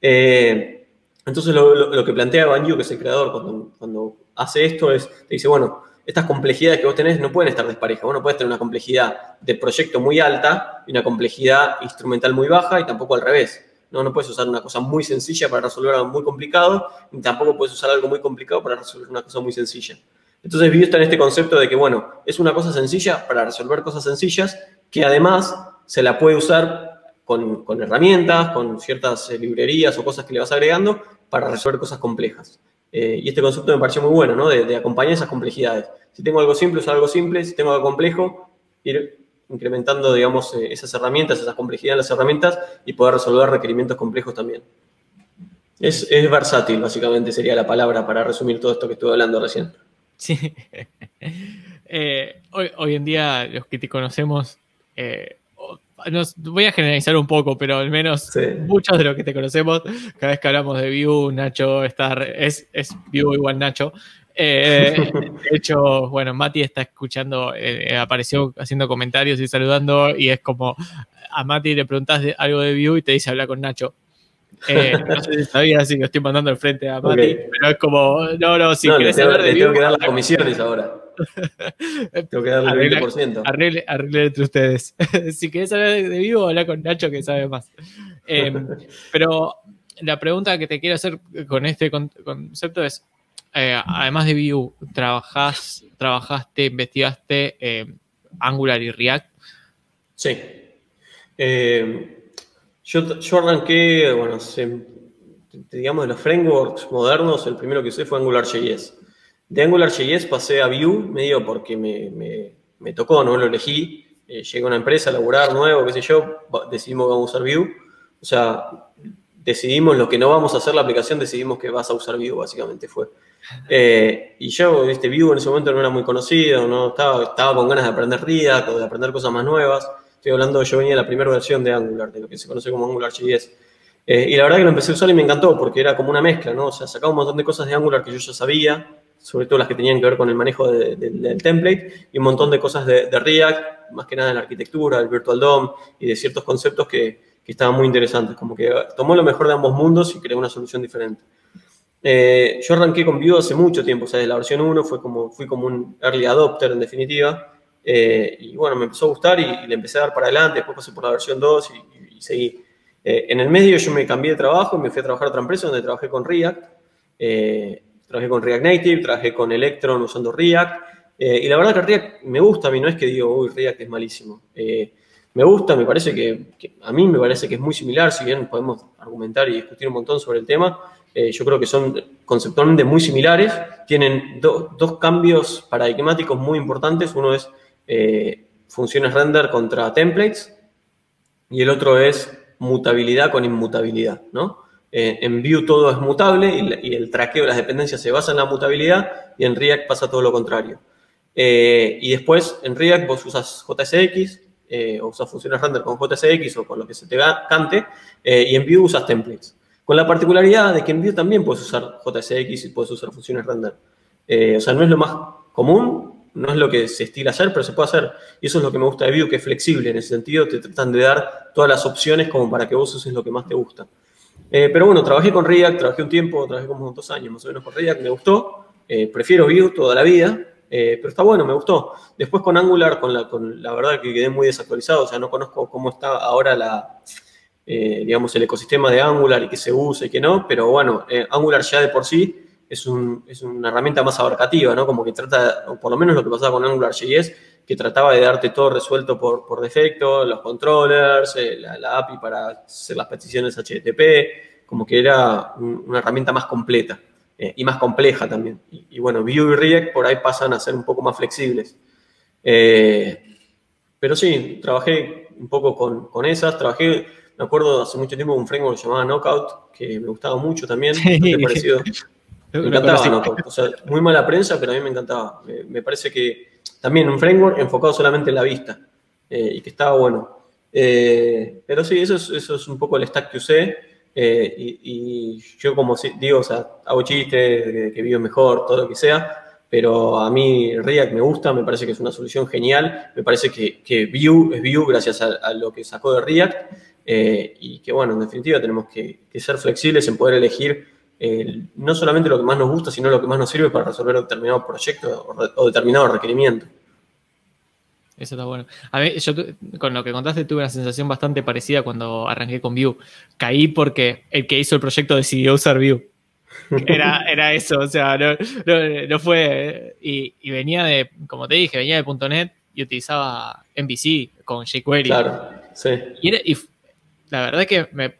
Eh, entonces, lo, lo, que plantea Banyu, que es el creador, cuando, cuando hace esto, es, te dice, bueno, estas complejidades que vos tenés no pueden estar desparejas. Vos no puedes tener una complejidad de proyecto muy alta y una complejidad instrumental muy baja y tampoco al revés. No, no puedes usar una cosa muy sencilla para resolver algo muy complicado y tampoco puedes usar algo muy complicado para resolver una cosa muy sencilla. Entonces Vue está en este concepto de que, bueno, es una cosa sencilla para resolver cosas sencillas que además se la puede usar con, con herramientas, con ciertas eh, librerías o cosas que le vas agregando para resolver cosas complejas. Eh, y este concepto me pareció muy bueno, ¿no? De, acompañar esas complejidades. Si tengo algo simple, usar algo simple. Si tengo algo complejo, ir incrementando, digamos, eh, esas herramientas, esas complejidades en las herramientas y poder resolver requerimientos complejos también. Es, versátil, básicamente, sería la palabra para resumir todo esto que estuve hablando recién. Sí. <laughs> Eh, hoy, en día, los que te conocemos, voy a generalizar un poco, pero al menos muchos de los que te conocemos, cada vez que hablamos de View, Nacho está, es, es View igual Nacho. Eh, <laughs> de hecho, bueno, Mati está escuchando, eh, apareció haciendo comentarios y saludando, y es como a Mati le preguntas algo de View y te dice habla con Nacho. Eh, <laughs> no sé si sabías si lo estoy mandando al frente a Mati, pero es como, no, no, si querés hablar de View. Tengo que dar las comisiones ahora. <laughs> Tengo que darle el 20%. Arregle, arregle, entre ustedes. <laughs> si querés hablar de vivo, habla con Nacho que sabe más. Em, <laughs> pero la pregunta que te quiero hacer con este concepto es, eh, además de Vue, ¿trabajás, ¿trabajaste, investigaste em, Angular y React? Sí. Em, yo, yo, arranqué, bueno, digamos, de los frameworks modernos, el primero que usé fue AngularJS. De AngularJS pasé a Vue, medio porque me, tocó, no lo elegí. Eh, llegué a una empresa a laburar nuevo, qué sé yo, decidimos que vamos a usar Vue. O sea, decidimos lo que no vamos a hacer la aplicación, decidimos que vas a usar Vue, básicamente fue. Eh, y yo, este Vue en ese momento no era muy conocido, no estaba, estaba con ganas de aprender React o de aprender cosas más nuevas. Estoy hablando, yo venía de la primera versión de Angular, de lo que se conoce como AngularJS. Eh, y la verdad que lo empecé a usar y me encantó porque era como una mezcla, ¿no? O sea, sacaba un montón de cosas de Angular que yo ya sabía, sobre todo las que tenían que ver con el manejo del template, y un montón de cosas de, React, más que nada de la arquitectura, del Virtual DOM y de ciertos conceptos que, estaban muy interesantes, como que tomó lo mejor de ambos mundos y creó una solución diferente. Eh, yo arranqué con Vue hace mucho tiempo, o sea, desde la versión 1 fue como, fui como un early adopter en definitiva, eh, y bueno, me empezó a gustar y, le empecé a dar para adelante, después pasé por la versión 2 y, seguí. Eh, en el medio yo me cambié de trabajo y me fui a trabajar a otra empresa donde trabajé con React. Trabajé con React Native, trabajé con Electron usando React. Eh, y la verdad que React me gusta a mí, no es que digo, uy, React es malísimo. Eh, me gusta, me parece que, a mí me parece que es muy similar, si bien podemos argumentar y discutir un montón sobre el tema, eh, yo creo que son conceptualmente muy similares, tienen dos cambios paradigmáticos muy importantes, uno es funciones render contra templates y el otro es mutabilidad con inmutabilidad, ¿no? Eh, en Vue todo es mutable y, el traqueo de las dependencias se basa en la mutabilidad y en React pasa todo lo contrario. y después en React vos usas JSX o usas funciones render con JSX o con lo que se te cante y en Vue usas templates. Con la particularidad de que en Vue también puedes usar JSX y puedes usar funciones render. Eh, o sea, no es lo más común, no es lo que se estila hacer, pero se puede hacer. Y eso es lo que me gusta de Vue, que es flexible. En ese sentido, te tratan de dar todas las opciones como para que vos uses lo que más te gusta. Eh, pero bueno, trabajé con React, trabajé un tiempo, trabajé como dos años más o menos con React, me gustó. Eh, prefiero Vue toda la vida, pero está bueno, me gustó. Después con Angular, con la, con la verdad que quedé muy desactualizado, o sea, no conozco cómo está ahora la, eh, digamos, el ecosistema de Angular y que se use y que no, pero bueno, eh, Angular ya de por sí es, una herramienta más abarcativa, ¿no? Como que trata, o por lo menos lo que pasaba con Angular JS, que trataba de darte todo resuelto por, defecto, los controllers, eh, la, API para hacer las peticiones HTTP, como que era una herramienta más completa y más compleja también. Y, bueno, Vue y React por ahí pasan a ser un poco más flexibles. pero sí, trabajé un poco con, con esas, trabajé me acuerdo hace mucho tiempo un framework llamado Knockout, que me gustaba mucho también. Sí. Parecido. <laughs> Me encantaba Knockout. O sea, muy mala prensa, pero a mí me encantaba. Me, parece que también un framework enfocado solamente en la vista eh, y que estaba bueno. Eh, pero sí, eso es, eso es un poco el stack que usé. Eh, y, yo, como digo, o sea, hago chistes, que vivo mejor, todo lo que sea pero a mí React me gusta, me parece que es una solución genial, me parece que, que Vue es Vue gracias a, lo que sacó de React y que, bueno, en definitiva tenemos que, ser flexibles en poder elegir no solamente lo que más nos gusta, sino lo que más nos sirve para resolver determinado proyecto o, determinado requerimiento. Eso está bueno. A ver, yo con lo que contaste tuve una sensación bastante parecida cuando arranqué con Vue. Caí porque el que hizo el proyecto decidió usar Vue. <laughs> Era, era eso, o sea, no, fue. Y, venía de, como te dije, venía de .NET y utilizaba MVC con jQuery. Claro, sí. y la verdad que me,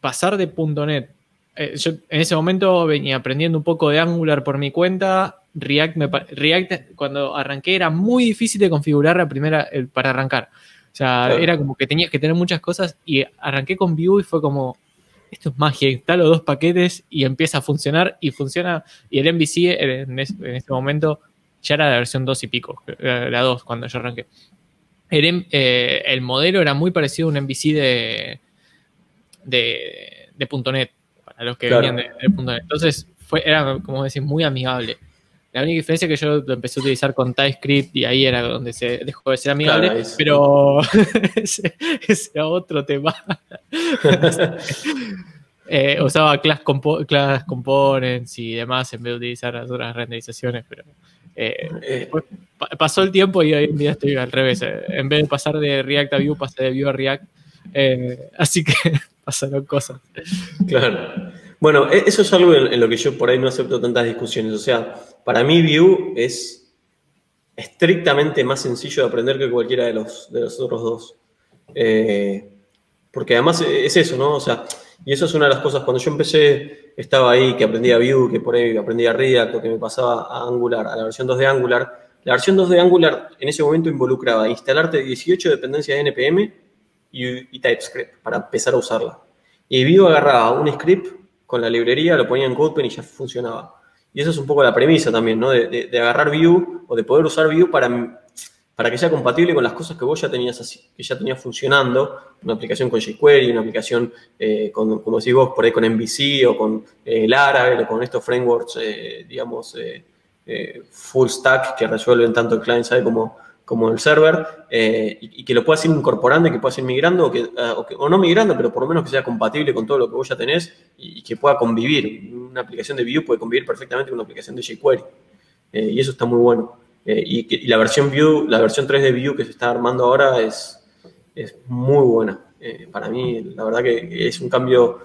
pasar de .NET, eh, yo en ese momento venía aprendiendo un poco de Angular por mi cuenta, React, React cuando arranqué era muy difícil de configurar la primera, para arrancar. O sea, era como que tenías que tener muchas cosas y arranqué con Vue y fue como, esto es magia, instalo dos paquetes y empieza a funcionar y funciona. Y el MVC en, este momento ya era la versión 2 y pico, la 2 cuando yo arranqué. El, eh, el, modelo era muy parecido a un MVC de, de, de .NET, para los que venían de, .NET. Entonces, fue, era, como decir, muy amigable. La única diferencia es que yo lo empecé a utilizar con TypeScript y ahí era donde se dejó de ser amigable, pero <laughs> ese, era otro tema. <laughs> Eh, usaba class, class, components y demás en vez de utilizar las otras renderizaciones, pero eh, eh. pasó el tiempo y hoy en día estoy al revés. En vez de pasar de React a Vue, pasé de Vue a React. así que pasaron cosas. Claro. Bueno, e-, eso es algo en, lo que yo por ahí no acepto tantas discusiones. O sea, para mí Vue es estrictamente más sencillo de aprender que cualquiera de los, de los otros dos. Eh, porque además es eso, ¿no? O sea, y eso es una de las cosas, cuando yo empecé, estaba ahí, que aprendía Vue, que por ahí aprendía React, que me pasaba a Angular, a la versión 2 de Angular. La versión 2 de Angular en ese momento involucraba instalarte 18 dependencias de NPM y, TypeScript para empezar a usarla. Y Vue agarraba un script con la librería, lo ponía en CodePen y ya funcionaba. Y esa es un poco la premisa también, ¿no? De, agarrar Vue o de poder usar Vue para, para que sea compatible con las cosas que vos ya tenías así, que ya tenías funcionando, una aplicación con jQuery, una aplicación, eh, con, como decís vos, por ahí con MVC o con eh, Laravel o con estos frameworks, eh, digamos, full stack que resuelven tanto el client side como, como el server, eh, y, que lo puedas ir incorporando y que puedas ir migrando, eh, o, no migrando, pero por lo menos que sea compatible con todo lo que vos ya tenés y, que pueda convivir. Una aplicación de Vue puede convivir perfectamente con una aplicación de jQuery. Eh, y eso está muy bueno. Y, la versión Vue, la versión 3 de Vue que se está armando ahora es, es muy buena. para mí, la verdad que es un cambio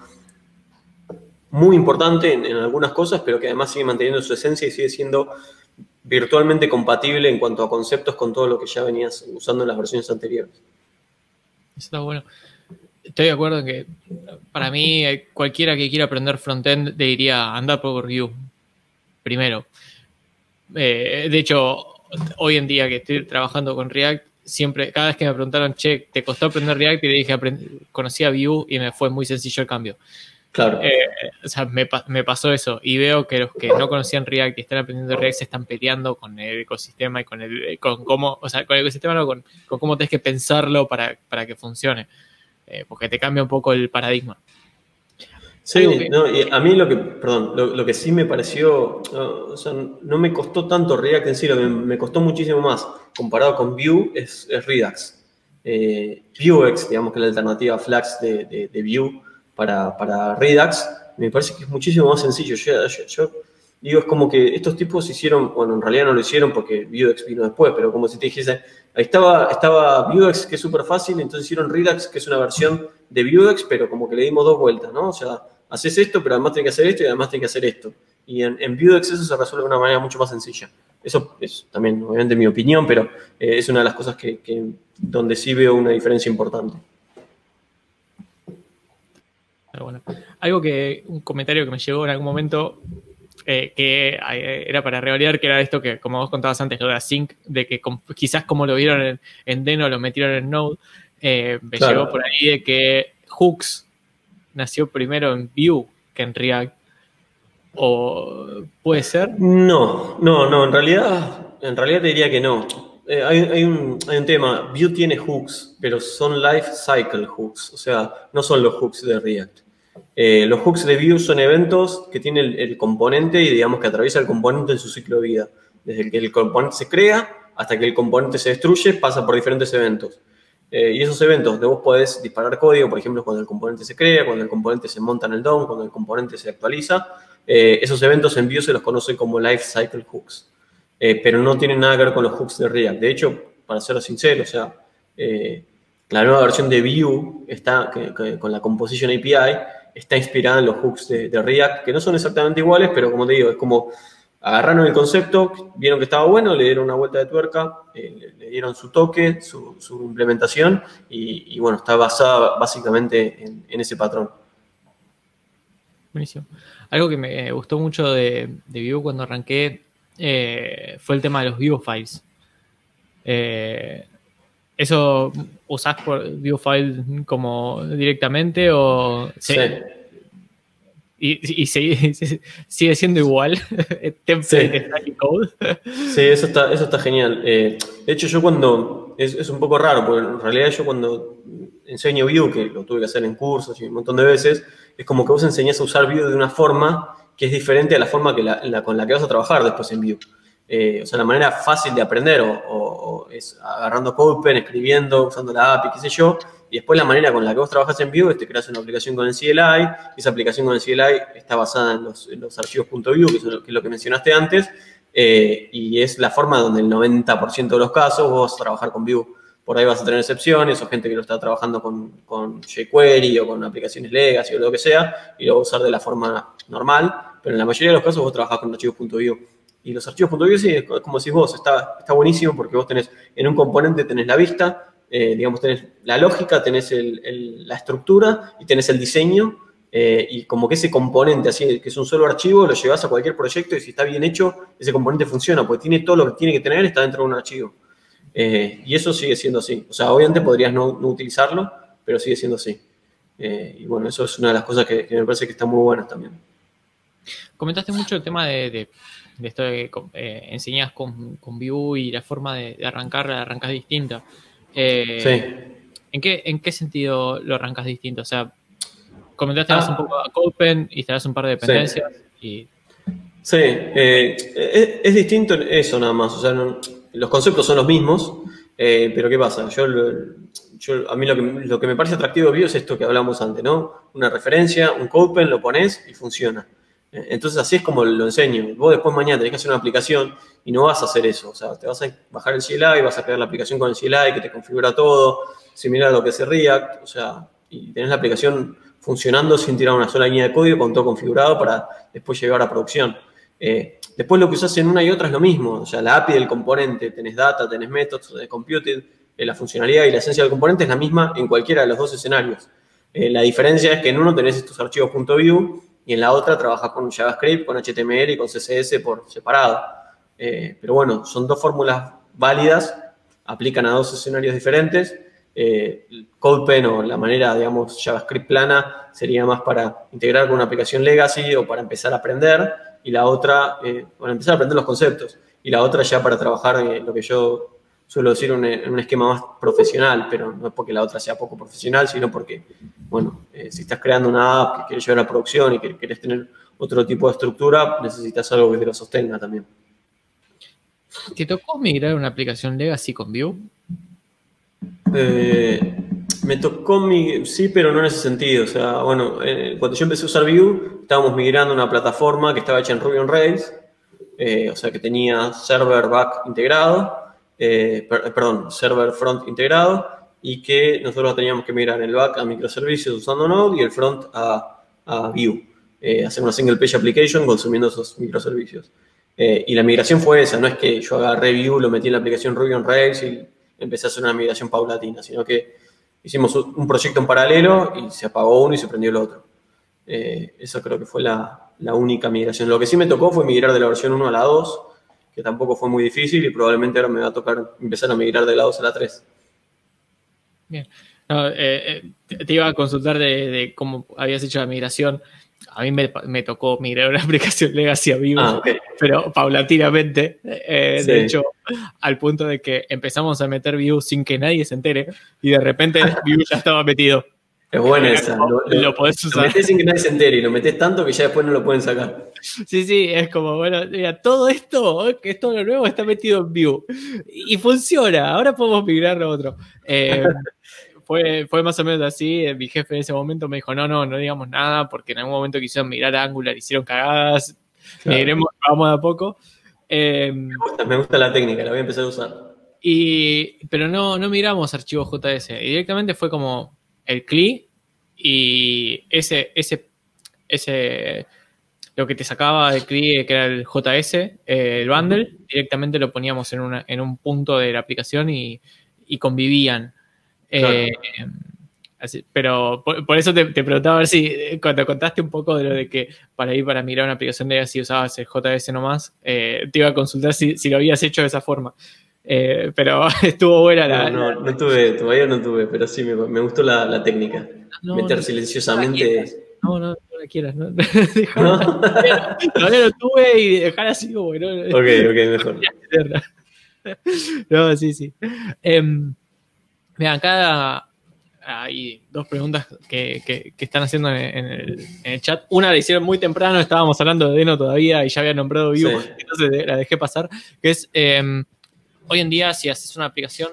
muy importante en, en algunas cosas, pero que además sigue manteniendo su esencia y sigue siendo virtualmente compatible en cuanto a conceptos con todo lo que ya venías usando en las versiones anteriores. Eso está bueno. Estoy de acuerdo en que para mí eh, cualquiera que quiera aprender frontend diría andar por Vue primero. Eh, de hecho, hoy en día que estoy trabajando con React, siempre, cada vez que me preguntaron, che, ¿te costó aprender React? Y le dije, conocí a Vue y me fue muy sencillo el cambio. Claro. Eh, o sea, me, me, pasó eso y veo que los que no conocían React y están aprendiendo React se están peleando con el ecosistema y con el con cómo, o sea, con el ecosistema no, con, con cómo tienes que pensarlo para, para que funcione. Eh, porque te cambia un poco el paradigma. Sí, no, y a mí lo que, perdón, lo, que sí me pareció, o sea, no me costó tanto React en sí, lo que me costó muchísimo más comparado con Vue es, Redux. Eh, Vuex, digamos que es la alternativa Flax de, de, de Vue para, para, Redux, me parece que es muchísimo más sencillo. Yo, digo, es como que estos tipos hicieron, bueno, en realidad no lo hicieron porque Vuex vino después, pero como si te dijese, ahí estaba, estaba Vuex, que es súper fácil, entonces hicieron Redux, que es una versión de Vuex, pero como que le dimos dos vueltas, ¿no? O sea, haces esto, pero además tienes que hacer esto y además tienes que hacer esto. Y en, en Vuex eso se resuelve de una manera mucho más sencilla. Eso es también, obviamente, mi opinión, pero eh, es una de las cosas que, donde sí veo una diferencia importante. Pero bueno, algo que, un comentario que me llegó en algún momento, eh, que eh, era para revalidar, que era esto que, como vos contabas antes, lo de la sync, de que quizás como lo vieron en, en, Deno, lo metieron en Node, me llegó por ahí de que Hooks nació primero en Vue que en React. ¿O puede ser? No, no, no, en realidad, en realidad te diría que no. Eh, hay, un, tema, Vue tiene hooks, pero son life cycle hooks, o sea, no son los hooks de React. Eh, los hooks de Vue son eventos que tienen el, componente y digamos que atraviesa el componente en su ciclo de vida. Desde que el componente se crea hasta que el componente se destruye, pasa por diferentes eventos. Eh, y esos eventos de vos podés disparar código, por ejemplo, cuando el componente se crea, cuando el componente se monta en el DOM, cuando el componente se actualiza. Eh, esos eventos en Vue se los conoce como Life Cycle Hooks, eh, pero no tienen nada que ver con los hooks de React. De hecho, para ser sincero, o sea, la nueva versión de Vue está, con la Composition API está inspirada en los hooks de, de React, que no son exactamente iguales, pero como te digo, es como agarraron el concepto, vieron que estaba bueno, le dieron una vuelta de tuerca, eh, le, dieron su toque, su, implementación y, bueno, está basada básicamente en, ese patrón. Buenísimo. Algo que me gustó mucho de, de Vue cuando arranqué eh, fue el tema de los Vue Files. Eh, ¿Eso usás por Vue Files como directamente o...? sí. Y, <laughs> sigue, siendo igual. <laughs> Template sí. code. sí, eso está, eso está genial. Eh, de hecho, yo cuando. Es, un poco raro, porque en realidad yo cuando enseño Vue, que lo tuve que hacer en cursos y un montón de veces, es como que vos enseñás a usar Vue de una forma que es diferente a la forma que la, con la que vas a trabajar después en Vue. Eh, o sea, la manera fácil de aprender o, es agarrando CodePen, escribiendo, usando la API, qué sé yo, y después la manera con la que vos trabajas en Vue es creas una aplicación con el CLI, esa aplicación con el CLI está basada en los, archivos .vue, que, es lo que mencionaste antes, eh, y es la forma donde el 90% de los casos vos vas a trabajar con Vue. Por ahí vas a tener excepciones o gente que lo está trabajando con, con jQuery o con aplicaciones legacy o lo que sea, y lo vas a usar de la forma normal, pero en la mayoría de los casos vos trabajás con archivos .vue. Y los archivos .vue, sí, es como decís vos, está, está buenísimo porque vos tenés en un componente tenés la vista, eh, digamos, tenés la lógica, tenés la estructura y tenés el diseño. Eh, y como que ese componente, así que es un solo archivo, lo llevas a cualquier proyecto y si está bien hecho, ese componente funciona, porque tiene todo lo que tiene que tener, está dentro de un archivo. Eh, y eso sigue siendo así. O sea, obviamente podrías no, utilizarlo, pero sigue siendo así. y bueno, eso es una de las cosas que, me parece que están muy buenas también. Comentaste mucho el tema de, esto de que enseñas con, con Vue y la forma de, de arrancar, arrancas distinta. Eh, sí. ¿en qué, ¿En qué sentido lo arrancas distinto? O sea, comentaste ah. un poco a Copen, instalás un par de dependencias sí. y... Sí, eh, es, distinto eso nada más. O sea, los conceptos son los mismos, eh, pero ¿qué pasa? Yo, a mí lo que, lo que me parece atractivo de Bio es esto que hablamos antes, ¿no? Una referencia, un Copen, lo pones y funciona. Entonces así es como lo enseño. Vos después mañana tenés que hacer una aplicación y no vas a hacer eso. O sea, te vas a bajar el CLI, vas a crear la aplicación con el CLI que te configura todo, similar a lo que hace React. O sea, y tenés la aplicación funcionando sin tirar una sola línea de código con todo configurado para después llegar a producción. Eh, después lo que usás en una y otra es lo mismo. O sea, la API del componente, tenés data, tenés métodos, tenés computed, eh, la funcionalidad y la esencia del componente es la misma en cualquiera de los dos escenarios. Eh, la diferencia es que en uno tenés estos archivos .view y en la otra trabajas con JavaScript, con HTML y con CSS por separado. pero bueno, son dos fórmulas válidas, aplican a dos escenarios diferentes. Eh, CodePen o la manera, digamos, JavaScript plana sería más para integrar con una aplicación legacy o para empezar a aprender, y la otra, eh, para empezar a aprender los conceptos, y la otra ya para trabajar en lo que yo suelo decir un esquema más profesional, pero no es porque la otra sea poco profesional, sino porque, bueno, eh, si estás creando una app que quieres llevar a producción y que quieres tener otro tipo de estructura, necesitas algo que te lo sostenga también. ¿Te tocó migrar una aplicación legacy con Vue? Eh, me tocó mi, sí, pero no en ese sentido. O sea, bueno, eh, cuando yo empecé a usar Vue, estábamos migrando a una plataforma que estaba hecha en Ruby on Rails, eh, o sea, que tenía server back integrado, perdón, server front integrado, y que nosotros teníamos que migrar el back a microservicios usando Node y el front a, Vue. hacer una single page application consumiendo esos microservicios. y la migración fue esa, no es que yo agarré Vue, lo metí en la aplicación Ruby on Rails y empecé a hacer una migración paulatina, sino que hicimos un proyecto en paralelo y se apagó uno y se prendió el otro. Eh, eso creo que fue la, única migración. Lo que sí me tocó fue migrar de la versión 1 a la 2, que tampoco fue muy difícil y probablemente ahora me va a tocar empezar a migrar de la 2 a la 3. Bien. Eh, eh, te iba a consultar de, cómo habías hecho la migración a mí me, tocó migrar una <laughs> aplicación Legacy a Vue, ah, pero paulatinamente. Eh, de hecho, al punto de que empezamos a meter Vue sin que nadie se entere y de repente <laughs> Vue ya estaba metido. Es buena esa. Lo, lo, podés usar. Lo metés sin que nadie se entere y lo metés tanto que ya después no lo pueden sacar. Sí, sí, es como, bueno, mira, todo esto, que es todo lo nuevo, está metido en Vue. Y funciona. Ahora podemos migrar a otro. Eh, <laughs> fue, más o menos así. Eh, mi jefe en ese momento me dijo, no, no, no digamos nada, porque en algún momento quisieron mirar a Angular, hicieron cagadas, miremos, vamos a poco. Em, me, gusta, la técnica, la voy a empezar a usar. Y, pero no, no miramos archivos JS. directamente fue como el CLI y ese, ese, ese, lo que te sacaba del CLI, que era el JS, eh, el bundle, directamente lo poníamos en, una, en un punto de la aplicación y, y convivían. Eh, pero por, eso te, preguntaba a ver si cuando contaste un poco de lo de que para ir para mirar una aplicación de si usabas el JS nomás, eh, te iba a consultar si, lo habías hecho de esa forma. Pero <laughs> estuvo buena la. No, no, tuve, todavía no tuve, pero sí me, gustó la, técnica. Meter silenciosamente. No, no, no la quieras, ¿no? <laughs> <laughs> Todavía lo tuve y dejar así como, ¿no? Ok, ok, mejor. no, sí, sí. Em, Mira, acá hay dos preguntas que, están haciendo en el, chat. Una la hicieron muy temprano, estábamos hablando de Deno todavía y ya había nombrado Vue, entonces la dejé pasar. Que es, em, hoy en día, si haces una aplicación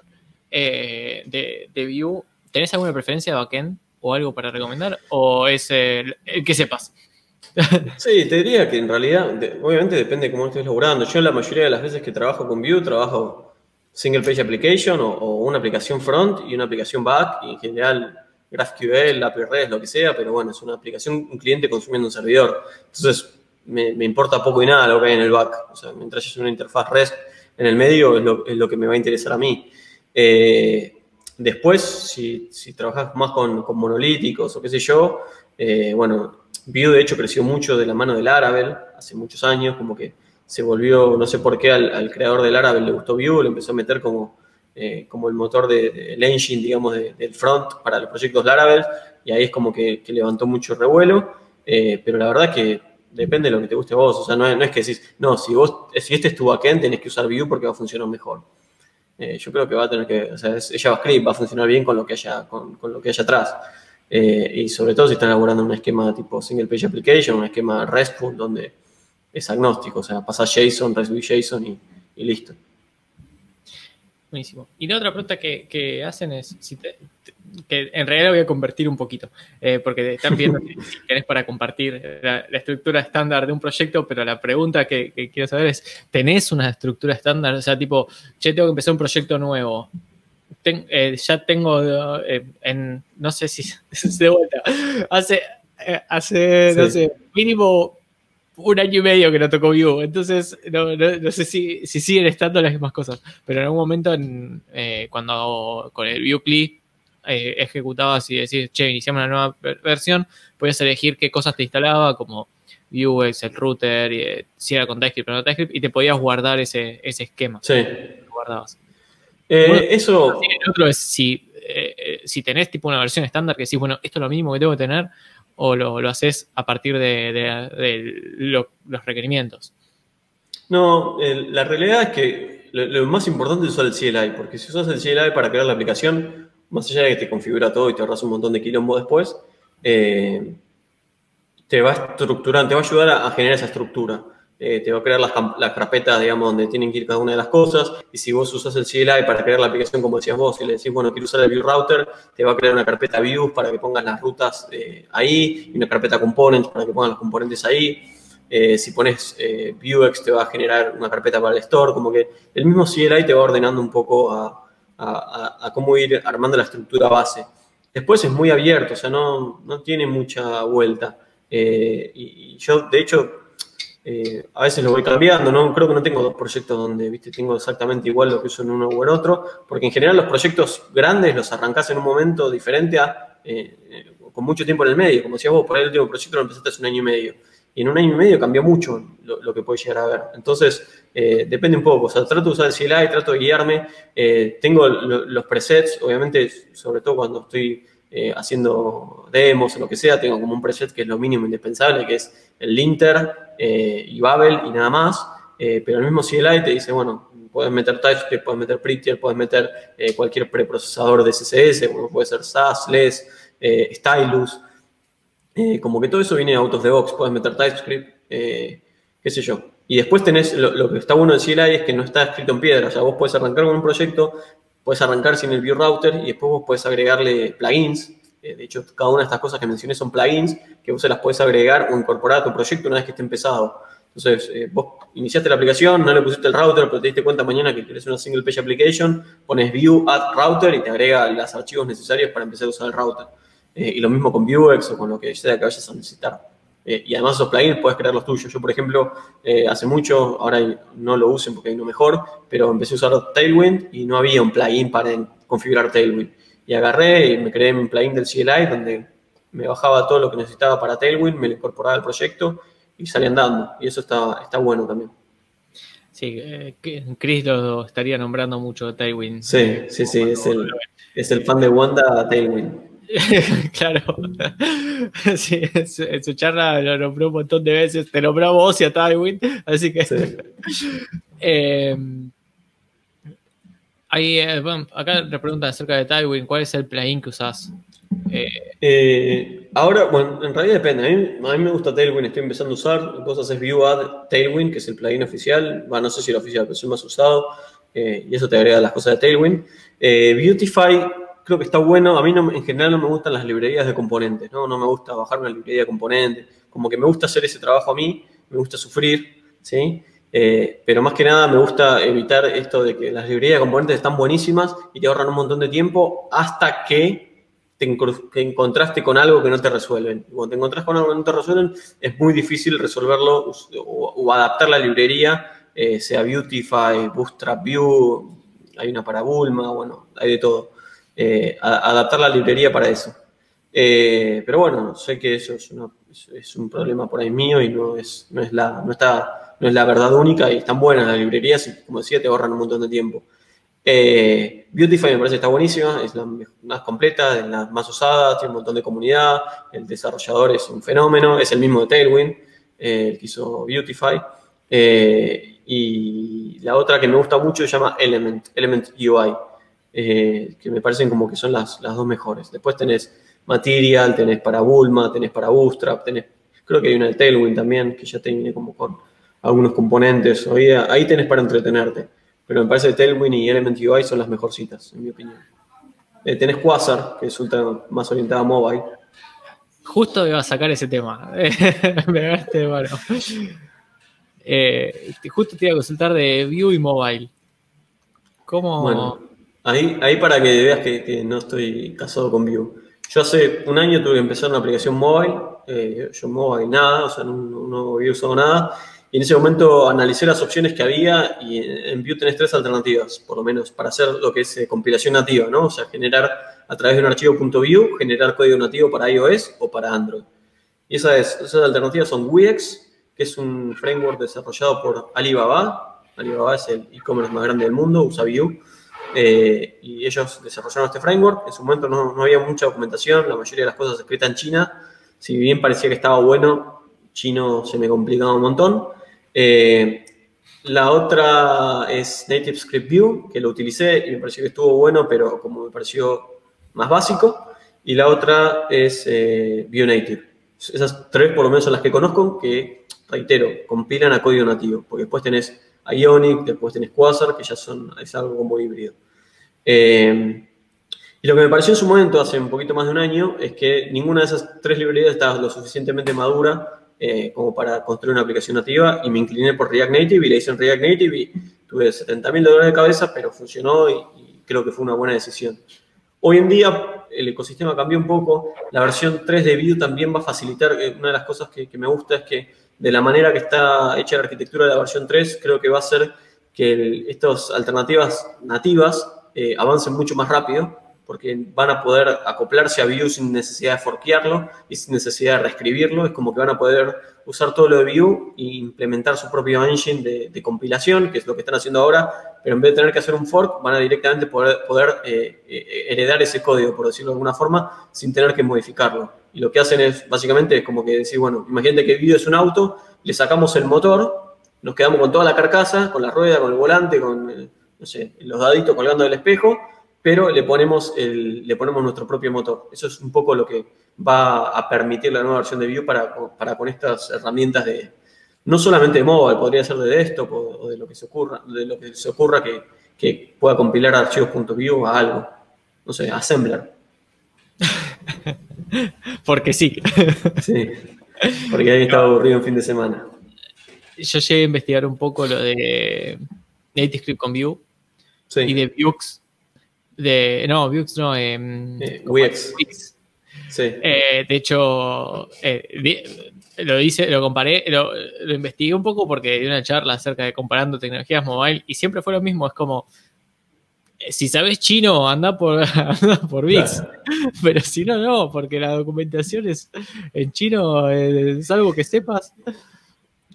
eh, de, de Vue, ¿tenés alguna preferencia de backend o algo para recomendar? ¿O es el, que sepas? <laughs> Sí, te diría que en realidad, obviamente depende de cómo estés logrando. Yo la mayoría de las veces que trabajo con Vue, trabajo single page application o, una aplicación front y una aplicación back y en general GraphQL, API REST, lo que sea, pero bueno, es una aplicación, un cliente consumiendo un servidor. Entonces, me, importa poco y nada lo que hay en el back. O sea, mientras es una interfaz REST en el medio, es lo, que me va a interesar a mí. Eh, después, si, si trabajas más con, monolíticos o qué sé yo, eh, bueno, Vue de hecho creció mucho de la mano del Laravel hace muchos años, como que se volvió, no sé por qué, al, creador del Laravel le gustó Vue, lo empezó a meter como, eh, como el motor del engine, digamos, del front para los proyectos Laravel, y ahí es como que, levantó mucho revuelo, pero la verdad es que depende de lo que te guste vos, o sea, no es, no es que decís, no, si, vos, si este es tu backend, tenés que usar Vue porque va a funcionar mejor. Eh, yo creo que va a tener que, o sea, es JavaScript, va a funcionar bien con lo que haya, con, con lo que haya atrás. y sobre todo si están elaborando un esquema tipo single page application, un esquema RESTful, donde es agnóstico, o sea, pasa JSON, recibir JSON y, listo. Buenísimo. Y la otra pregunta que, hacen es, si que en realidad voy a convertir un poquito, eh, porque están viendo si tenés para compartir la, estructura estándar de un proyecto, pero la pregunta que, quiero saber es, ¿tenés una estructura estándar? O sea, tipo, che, tengo que empezar un proyecto nuevo. Eh, ya tengo eh, en, no sé si <laughs> de vuelta, hace, hace no sé, mínimo un año y medio que no tocó Vue, entonces no, sé si, siguen estando las mismas cosas, pero en algún momento eh, cuando con el Vue CLI eh, ejecutabas y decís, che, iniciamos una nueva versión, podías elegir qué cosas te instalaba, como Vuex, el router, y, si era con TypeScript o no TypeScript, y te podías guardar ese, ese esquema. Sí. guardabas. Eh, eso. El otro es si, eh, si tenés tipo una versión estándar que decís, bueno, esto es lo mismo que tengo que tener, o lo, lo haces a partir de, los requerimientos. No, la realidad es que lo, más importante es usar el CLI, porque si usas el CLI para crear la aplicación, más allá de que te configura todo y te ahorras un montón de quilombo después, eh, te va a te va ayudar a, generar esa estructura. Eh, te va a crear las, carpetas, digamos, donde tienen que ir cada una de las cosas. Y si vos usas el CLI para crear la aplicación, como decías vos, y le decís, bueno, quiero usar el View Router, te va a crear una carpeta Views para que pongas las rutas eh, ahí y una carpeta Components para que pongas los componentes ahí. si pones Vuex, te va a generar una carpeta para el store. Como que el mismo CLI te va ordenando un poco a, cómo ir armando la estructura base. Después es muy abierto, o sea, no, no tiene mucha vuelta. Eh, y, yo, de hecho, eh, a veces lo voy cambiando, ¿no? Creo que no tengo dos proyectos donde, viste, tengo exactamente igual lo que uso en uno o en otro, porque en general los proyectos grandes los arrancás en un momento diferente a, eh, con mucho tiempo en el medio. Como decías vos, por ahí el último proyecto lo empezaste hace un año y medio. Y en un año y medio cambió mucho lo, que puedes llegar a ver. Entonces, depende un poco. O sea, trato de usar el CLI, trato de guiarme. tengo los presets, obviamente, sobre todo cuando estoy eh, haciendo demos o lo que sea, tengo como un preset que es lo mínimo indispensable, que es el linter eh, y Babel y nada más. Eh, pero el mismo CLI te dice, bueno, puedes meter TypeScript, puedes meter Prettier, puedes meter cualquier preprocesador de CSS, puede ser SAS, LES, Stylus. como que todo eso viene out of the box, puedes meter TypeScript, qué sé yo. Y después tenés, lo, lo, que está bueno del CLI es que no está escrito en piedra, o sea, vos puedes arrancar con un proyecto, puedes arrancar sin el View Router y después vos puedes agregarle plugins. Eh, de hecho, cada una de estas cosas que mencioné son plugins que vos se las puedes agregar o incorporar a tu proyecto una vez que esté empezado. Entonces, eh, vos iniciaste la aplicación, no le pusiste el router, pero te diste cuenta mañana que querés una single page application, pones view add router y te agrega los archivos necesarios para empezar a usar el router. Eh, y lo mismo con Vuex o con lo que sea que vayas a necesitar. Eh, y además esos plugins puedes crear los tuyos. Yo, por ejemplo, eh, hace mucho, ahora no lo usen porque hay uno mejor, pero empecé a usar Tailwind y no había un plugin para configurar Tailwind. Y agarré y me creé un plugin del CLI donde me bajaba todo lo que necesitaba para Tailwind, me lo incorporaba al proyecto y salí andando. Y eso está, está bueno también. Sí, eh, Chris lo estaría nombrando mucho Tailwind. Sí, sí, sí, es el, es el fan de Wanda Tailwind. <laughs> claro. <laughs> Sí, en su, charla lo nombró un montón de veces. Te nombró vos y a Tywin. Así que. <laughs> Em, ahí, eh, acá le preguntan acerca de Tywin. ¿Cuál es el plugin que usás? Eh, eh, ahora, bueno, en realidad depende. A mí, me gusta Tailwind, estoy empezando a usar. Cosas es View Tailwind, que es el plugin oficial. Bueno, no sé si el oficial, pero es el más usado. y eso te agrega las cosas de Tailwind. Beautify creo que está bueno. A mí no, en general no me gustan las librerías de componentes, ¿no? No me gusta bajar una librería de componentes. Como que me gusta hacer ese trabajo a mí, me gusta sufrir, ¿sí? Eh, pero más que nada me gusta evitar esto de que las librerías de componentes están buenísimas y te ahorran un montón de tiempo hasta que te, encontraste con algo que no te resuelven. cuando te encontrás con algo que no te resuelven, es muy difícil resolverlo o, adaptar la librería, eh, sea Beautify, Bootstrap View, hay una para Bulma, bueno, hay de todo. Eh, adaptar la librería para eso. Eh, pero bueno, sé que eso es, un problema por ahí mío y no es, no es, la, no, está, no es la verdad única y están buenas las librerías y como decía te ahorran un montón de tiempo. Eh, Beautify me parece que está buenísima, es la más completa, es la más usada, tiene un montón de comunidad, el desarrollador es un fenómeno, es el mismo de Tailwind, el que hizo Beautify. y la otra que me gusta mucho se llama Element, Element UI. Eh, que me parecen como que son las, las, dos mejores. Después tenés Material, tenés para Bulma, tenés para Bootstrap, tenés, creo que hay una de Tailwind también, que ya te viene como con algunos componentes. Ahí, ahí tenés para entretenerte. Pero me parece que Tailwind y Element UI son las mejorcitas, en mi opinión. Eh, tenés Quasar, que es más orientada a mobile. Justo iba a sacar ese tema. <laughs> me ganaste, bueno. Eh, justo te iba a consultar de View y mobile. ¿Cómo, Ahí, ahí para que veas que, no estoy casado con Vue. Yo hace un año tuve que empezar una aplicación móvil eh, yo Mobile nada, o sea, no, no, había usado nada. Y en ese momento analicé las opciones que había y en Vue tenés tres alternativas, por lo menos, para hacer lo que es eh, compilación nativa, ¿no? O sea, generar a través de un archivo .vue, generar código nativo para iOS o para Android. Y esas, esas alternativas son Wix, que es un framework desarrollado por Alibaba. Alibaba es el e-commerce más grande del mundo, usa Vue. Eh, y ellos desarrollaron este framework. En su momento no, no, había mucha documentación, la mayoría de las cosas escritas en China. Si bien parecía que estaba bueno, chino se me complicaba un montón. Eh, la otra es Native Script View, que lo utilicé y me pareció que estuvo bueno, pero como me pareció más básico. Y la otra es eh, Vue Native. Esas tres por lo menos son las que conozco, que, reitero, compilan a código nativo, porque después tenés Ionic, después tenés Quasar, que ya son, es algo como híbrido. Eh, y lo que me pareció en su momento, hace un poquito más de un año, es que ninguna de esas tres librerías estaba lo suficientemente madura eh, como para construir una aplicación nativa y me incliné por React Native y le hice en React Native y tuve 70 mil dólares de cabeza, pero funcionó y, creo que fue una buena decisión. Hoy en día el ecosistema cambió un poco, la versión 3 de Vue también va a facilitar, eh, una de las cosas que, me gusta es que de la manera que está hecha la arquitectura de la versión 3, creo que va a hacer que estas alternativas nativas eh, avancen mucho más rápido porque van a poder acoplarse a Vue sin necesidad de forquearlo y sin necesidad de reescribirlo. Es como que van a poder usar todo lo de Vue e implementar su propio engine de, compilación, que es lo que están haciendo ahora, pero en vez de tener que hacer un fork, van a directamente poder, eh, eh, heredar ese código, por decirlo de alguna forma, sin tener que modificarlo. Y lo que hacen es, básicamente, es como que decir, bueno, imagínate que Vue es un auto, le sacamos el motor, nos quedamos con toda la carcasa, con la rueda, con el volante, con, no sé, los daditos colgando del espejo, pero le ponemos, le ponemos nuestro propio motor. Eso es un poco lo que va a permitir la nueva versión de Vue para, para con estas herramientas de, no solamente de mobile, podría ser de desktop o, de lo que se ocurra, de lo que se ocurra que, que pueda compilar archivos.vue a algo. No sé, Assembler. <laughs> porque sí. <laughs> sí. Porque ahí estaba aburrido en fin de semana. Yo llegué a investigar un poco lo de NativeScript con Vue y de Vuex de, no, Vuex no, em, eh, Wix. Sí. Eh, de hecho, eh, lo hice, lo comparé, lo, investigué un poco porque di una charla acerca de comparando tecnologías mobile y siempre fue lo mismo, es como, eh, si sabes chino, anda por, <laughs> anda por Vix, <laughs> pero si no, no, porque la documentación es en chino, es algo que sepas.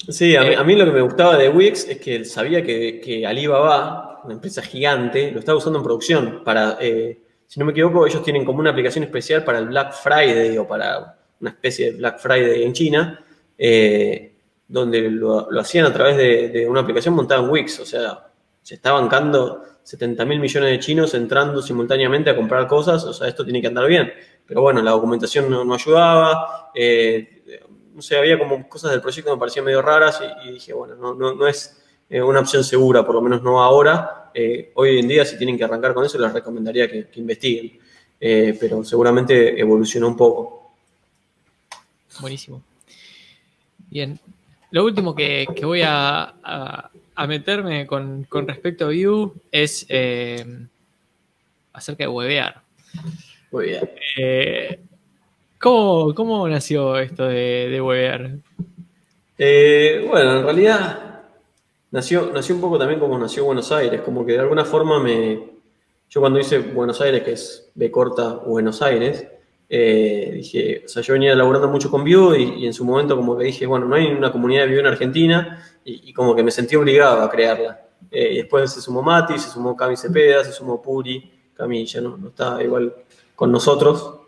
Sí, a mí, lo que me gustaba de Wix es que sabía que, que Alibaba una empresa gigante, lo estaba usando en producción para, eh, si no me equivoco, ellos tienen como una aplicación especial para el Black Friday o para una especie de Black Friday en China, eh, donde lo, hacían a través de, una aplicación montada en Wix, o sea, se está bancando 70 mil millones de chinos entrando simultáneamente a comprar cosas, o sea, esto tiene que andar bien. Pero bueno, la documentación no, ayudaba, eh, no sé, había como cosas del proyecto que me parecían medio raras y, y dije, bueno, no, no, no es eh, una opción segura, por lo menos no ahora. Eh, hoy en día, si tienen que arrancar con eso, les recomendaría que, investiguen, eh, pero seguramente evolucionó un poco. Buenísimo. Bien, lo último que, voy a, meterme con, respecto a Vue es acerca de webear. ¿cómo, nació esto de, de webear? bueno, en realidad nació, nació un poco también como nació Buenos Aires, como que de alguna forma me... Yo cuando hice Buenos Aires, que es B corta Buenos Aires, eh, dije, o sea, yo venía laburando mucho con Vue y, en su momento como que dije, bueno, no hay una comunidad de Vue en Argentina y, como que me sentí obligado a crearla. Eh, y después se sumó Mati, se sumó Cami Cepeda, se sumó Puri, Cami ya no, no está igual con nosotros.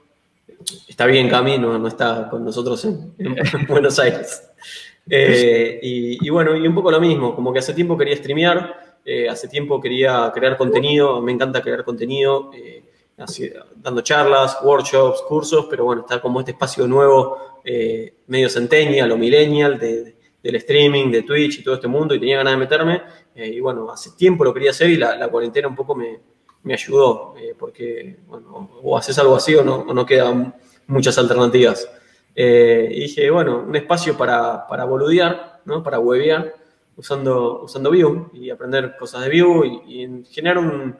Está bien Cami, no, no está con nosotros en <laughs> Buenos Aires. Eh, y, bueno, y un poco lo mismo, como que hace tiempo quería streamear, eh, hace tiempo quería crear contenido, me encanta crear contenido, eh, dando charlas, workshops, cursos, pero bueno, está como este espacio nuevo, medio centennial o millennial del streaming, de Twitch y todo este mundo, y tenía ganas de meterme, y bueno, hace tiempo lo quería hacer y la, cuarentena un poco me, me ayudó, porque, bueno, o haces algo así o no, o no quedan muchas alternativas. Eh, y dije, bueno, un espacio para, para boludear, ¿no? para webear, usando, usando Vue y aprender cosas de Vue y, generar un,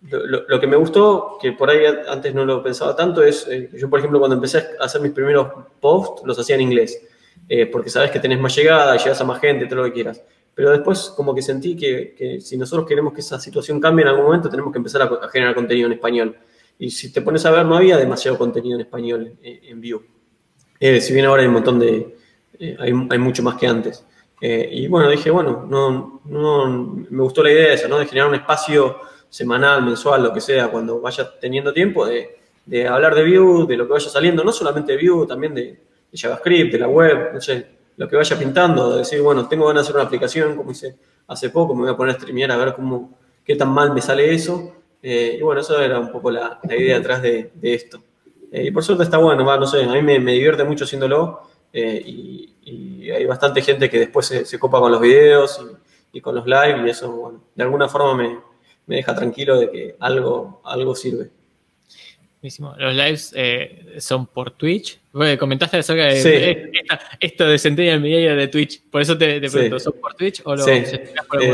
lo, que me gustó, que por ahí antes no lo pensaba tanto, es, eh, yo por ejemplo cuando empecé a hacer mis primeros posts, los hacía en inglés, eh, porque sabes que tenés más llegada, llegas a más gente, todo lo que quieras. Pero después como que sentí que, si nosotros queremos que esa situación cambie en algún momento, tenemos que empezar a, generar contenido en español. Y si te pones a ver, no había demasiado contenido en español en, en View. si bien ahora hay un montón de, hay, hay mucho más que antes. y bueno, dije, bueno, no, no, me gustó la idea de eso, ¿no? De generar un espacio semanal, mensual, lo que sea, cuando vaya teniendo tiempo de, hablar de Vue, de lo que vaya saliendo, no solamente de Vue, también de, JavaScript, de la web, no sé, lo que vaya pintando, de decir, bueno, tengo ganas de hacer una aplicación, como hice hace poco, me voy a poner a streamear a ver cómo, qué tan mal me sale eso. Eh, y bueno, eso era un poco la, idea detrás de, esto. Eh, y por suerte está bueno, no sé, a mí me, divierte mucho haciéndolo eh, y, hay bastante gente que después se, copa con los videos y, y, con los live y eso, bueno, de alguna forma me, me deja tranquilo de que algo, algo sirve. Buenísimo. ¿Los lives eh, son por Twitch? comentaste acerca de esto de Centennial Media de Twitch. Por eso te, pregunto, ¿son por Twitch o lo sí. por eh,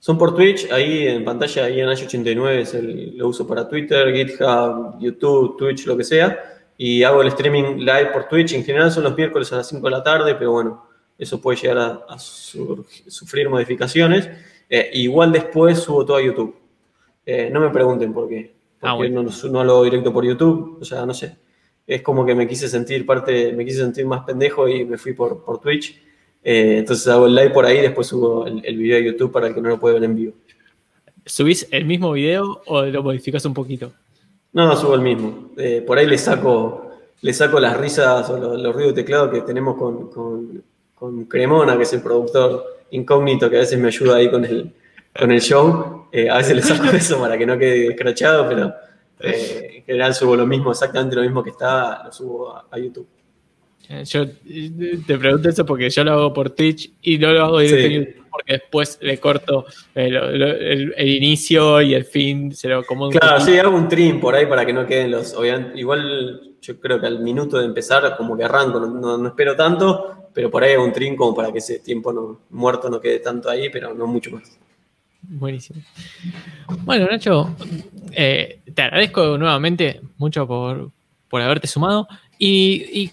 son, por Twitch, ahí en pantalla, ahí en H89 es el, lo uso para Twitter, GitHub, YouTube, Twitch, lo que sea. Y hago el streaming live por Twitch. En general son los miércoles a las 5 de la tarde, pero bueno, eso puede llegar a, a sufrir modificaciones. Eh, igual después subo todo a YouTube. Eh, no me pregunten por qué. Ah, porque no, no, lo hago directo por YouTube. O sea, no sé. Es como que me quise sentir parte, me quise sentir más pendejo y me fui por, por Twitch. Eh, entonces hago el live por ahí, después subo el, video a YouTube para el que no lo puede ver en vivo. ¿Subís el mismo video o lo modificas un poquito? No, subo el mismo. por ahí le saco, le saco las risas o los, ruidos de teclado que tenemos con, con, con Cremona, que es el productor incógnito que a veces me ayuda ahí con el, con el show. Eh, a veces le saco <laughs> eso para que no quede escrachado, pero eh, en general subo lo mismo, exactamente lo mismo que está, lo subo a, YouTube. Eh, yo te pregunto eso porque yo lo hago por Twitch y no lo hago directo en YouTube porque después le corto el, inicio y el fin, se lo como Claro, sí, hago un trim por ahí para que no queden los. Igual yo creo que al minuto de empezar, como que arranco, no, no espero tanto, pero por ahí es un trin como para que ese tiempo no, muerto no quede tanto ahí, pero no mucho más. Buenísimo. Bueno, Nacho, eh, te agradezco nuevamente mucho por, haberte sumado. Y,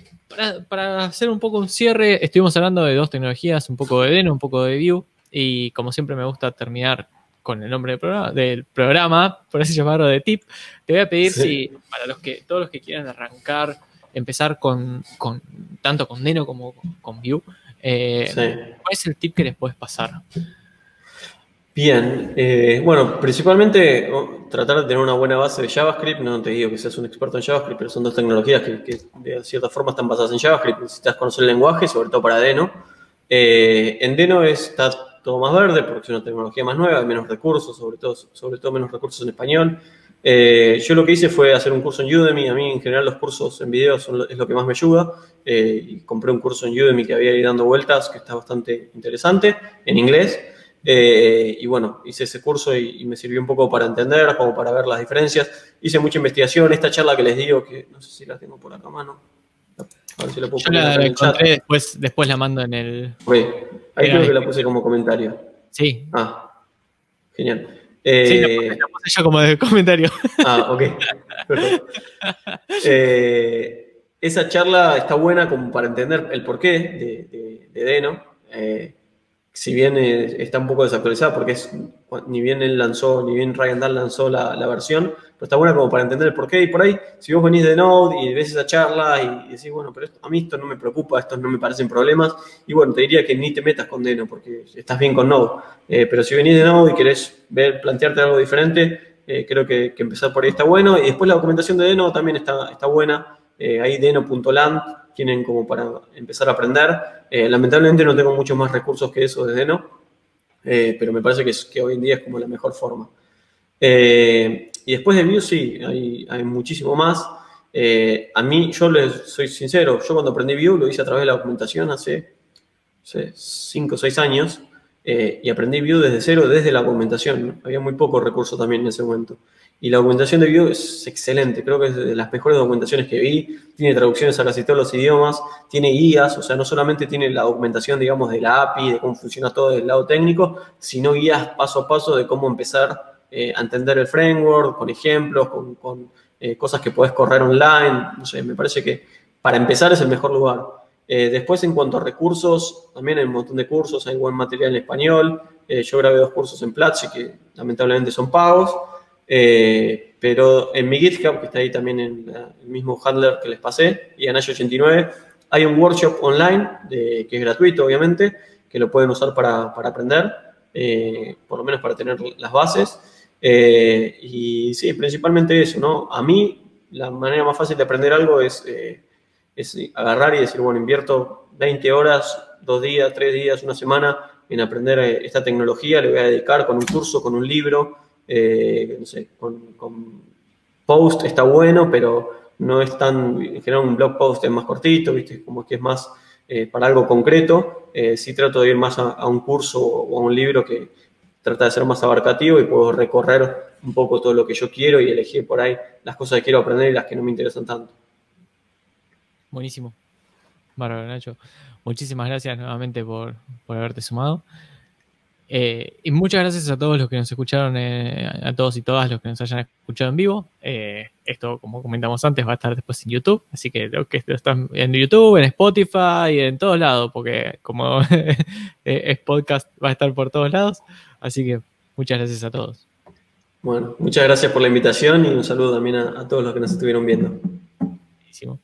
para, hacer un poco un cierre, estuvimos hablando de dos tecnologías, un poco de Deno, un poco de Vue, y como siempre me gusta terminar con el nombre del programa, del programa por así llamarlo, de tip, te voy a pedir si para los que, todos los que quieran arrancar empezar con, tanto con Deno como con Vue. Eh, ¿Cuál es el tip que les puedes pasar? Bien, eh, bueno, principalmente tratar de tener una buena base de JavaScript. No te digo que seas un experto en JavaScript, pero son dos tecnologías que, de cierta forma están basadas en JavaScript. Necesitas conocer el lenguaje, sobre todo para Deno. Eh, en Deno está todo más verde porque es una tecnología más nueva, hay menos recursos, sobre todo, sobre todo menos recursos en español. Eh, yo lo que hice fue hacer un curso en Udemy. A mí, en general, los cursos en video son es lo que más me ayuda. Eh, compré un curso en Udemy que había ido dando vueltas, que está bastante interesante, en inglés. Eh, y bueno, hice ese curso y, me sirvió un poco para entender, como para ver las diferencias. Hice mucha investigación. Esta charla que les digo, que no sé si la tengo por acá a mano. A ver si la puedo Yo la encontré, después, después la mando en el. Ahí creo que la puse como comentario. Sí. Ah, genial sí, eh, lo puse, yo como de comentario. <laughs> Ah, ok. Eh, esa charla está buena como para entender el porqué de, de, Deno. Eh, si bien está un poco desactualizada, porque es, ni bien él lanzó, ni bien Ryan Dahl lanzó la, la versión, pero está buena como para entender el porqué. Y por ahí, si vos venís de Node y ves esa charla y decís, bueno, pero a mí esto no me preocupa, estos no me parecen problemas, y bueno, te diría que ni te metas con Deno porque estás bien con Node. Eh, pero si venís de Node y querés ver, plantearte algo diferente, eh, creo que, empezar por ahí está bueno. Y después la documentación de Deno también está, está buena. Eh, ahí deno.land tienen como para empezar a aprender. lamentablemente no tengo muchos más recursos que eso de Deno, pero me parece que, que hoy en día es como la mejor forma. Eh, y después de Vue sí, hay, hay muchísimo más. Eh, a mí, yo les soy sincero, yo cuando aprendí Vue lo hice a través de la documentación hace 5 o 6 años eh, y aprendí Vue desde cero, desde la documentación. Había muy pocos recursos también en ese momento. Y la documentación de Vue es excelente, creo que es de las mejores documentaciones que vi. Tiene traducciones a casi todos los idiomas, tiene guías, o sea, no solamente tiene la documentación, digamos, de la API, de cómo funciona todo del lado técnico, sino guías paso a paso de cómo empezar eh, a entender el framework, con ejemplos, con, eh, cosas que puedes correr online. No sé, me parece que para empezar es el mejor lugar. después, en cuanto a recursos, también hay un montón de cursos, hay buen material en español. yo grabé dos cursos en Platzi que lamentablemente son pagos. Pero en mi GitHub, que está ahí también en el mismo handler que les pasé, y en 89 hay un workshop online que es gratuito, obviamente, que lo pueden usar para, aprender, eh, por lo menos para tener las bases. Eh, y sí, principalmente eso, ¿no? A mí, la manera más fácil de aprender algo es, eh, es agarrar y decir, bueno, invierto 20 horas, dos días, tres días, una semana en aprender esta tecnología, le voy a dedicar con un curso, con un libro, sé, con, post está bueno, pero no es tan, en un blog post es más cortito, ¿viste? Como que es más eh, para algo concreto. Eh, sí trato de ir más a, un curso o a un libro que trata de ser más abarcativo y puedo recorrer un poco todo lo que yo quiero y elegir por ahí las cosas que quiero aprender y las que no me interesan tanto. Buenísimo. Bárbaro, Nacho. Muchísimas gracias nuevamente por, por haberte sumado. Eh, y muchas gracias a todos los que nos escucharon, eh, a todos y todas los que nos hayan escuchado en vivo. Eh, esto, como comentamos antes, va a estar después en YouTube, así que lo que están en YouTube, en Spotify, y en todos lados, porque como <laughs> es podcast, va a estar por todos lados. Así que muchas gracias a todos. Bueno, muchas gracias por la invitación y un saludo también a, a todos los que nos estuvieron viendo. Buenísimo.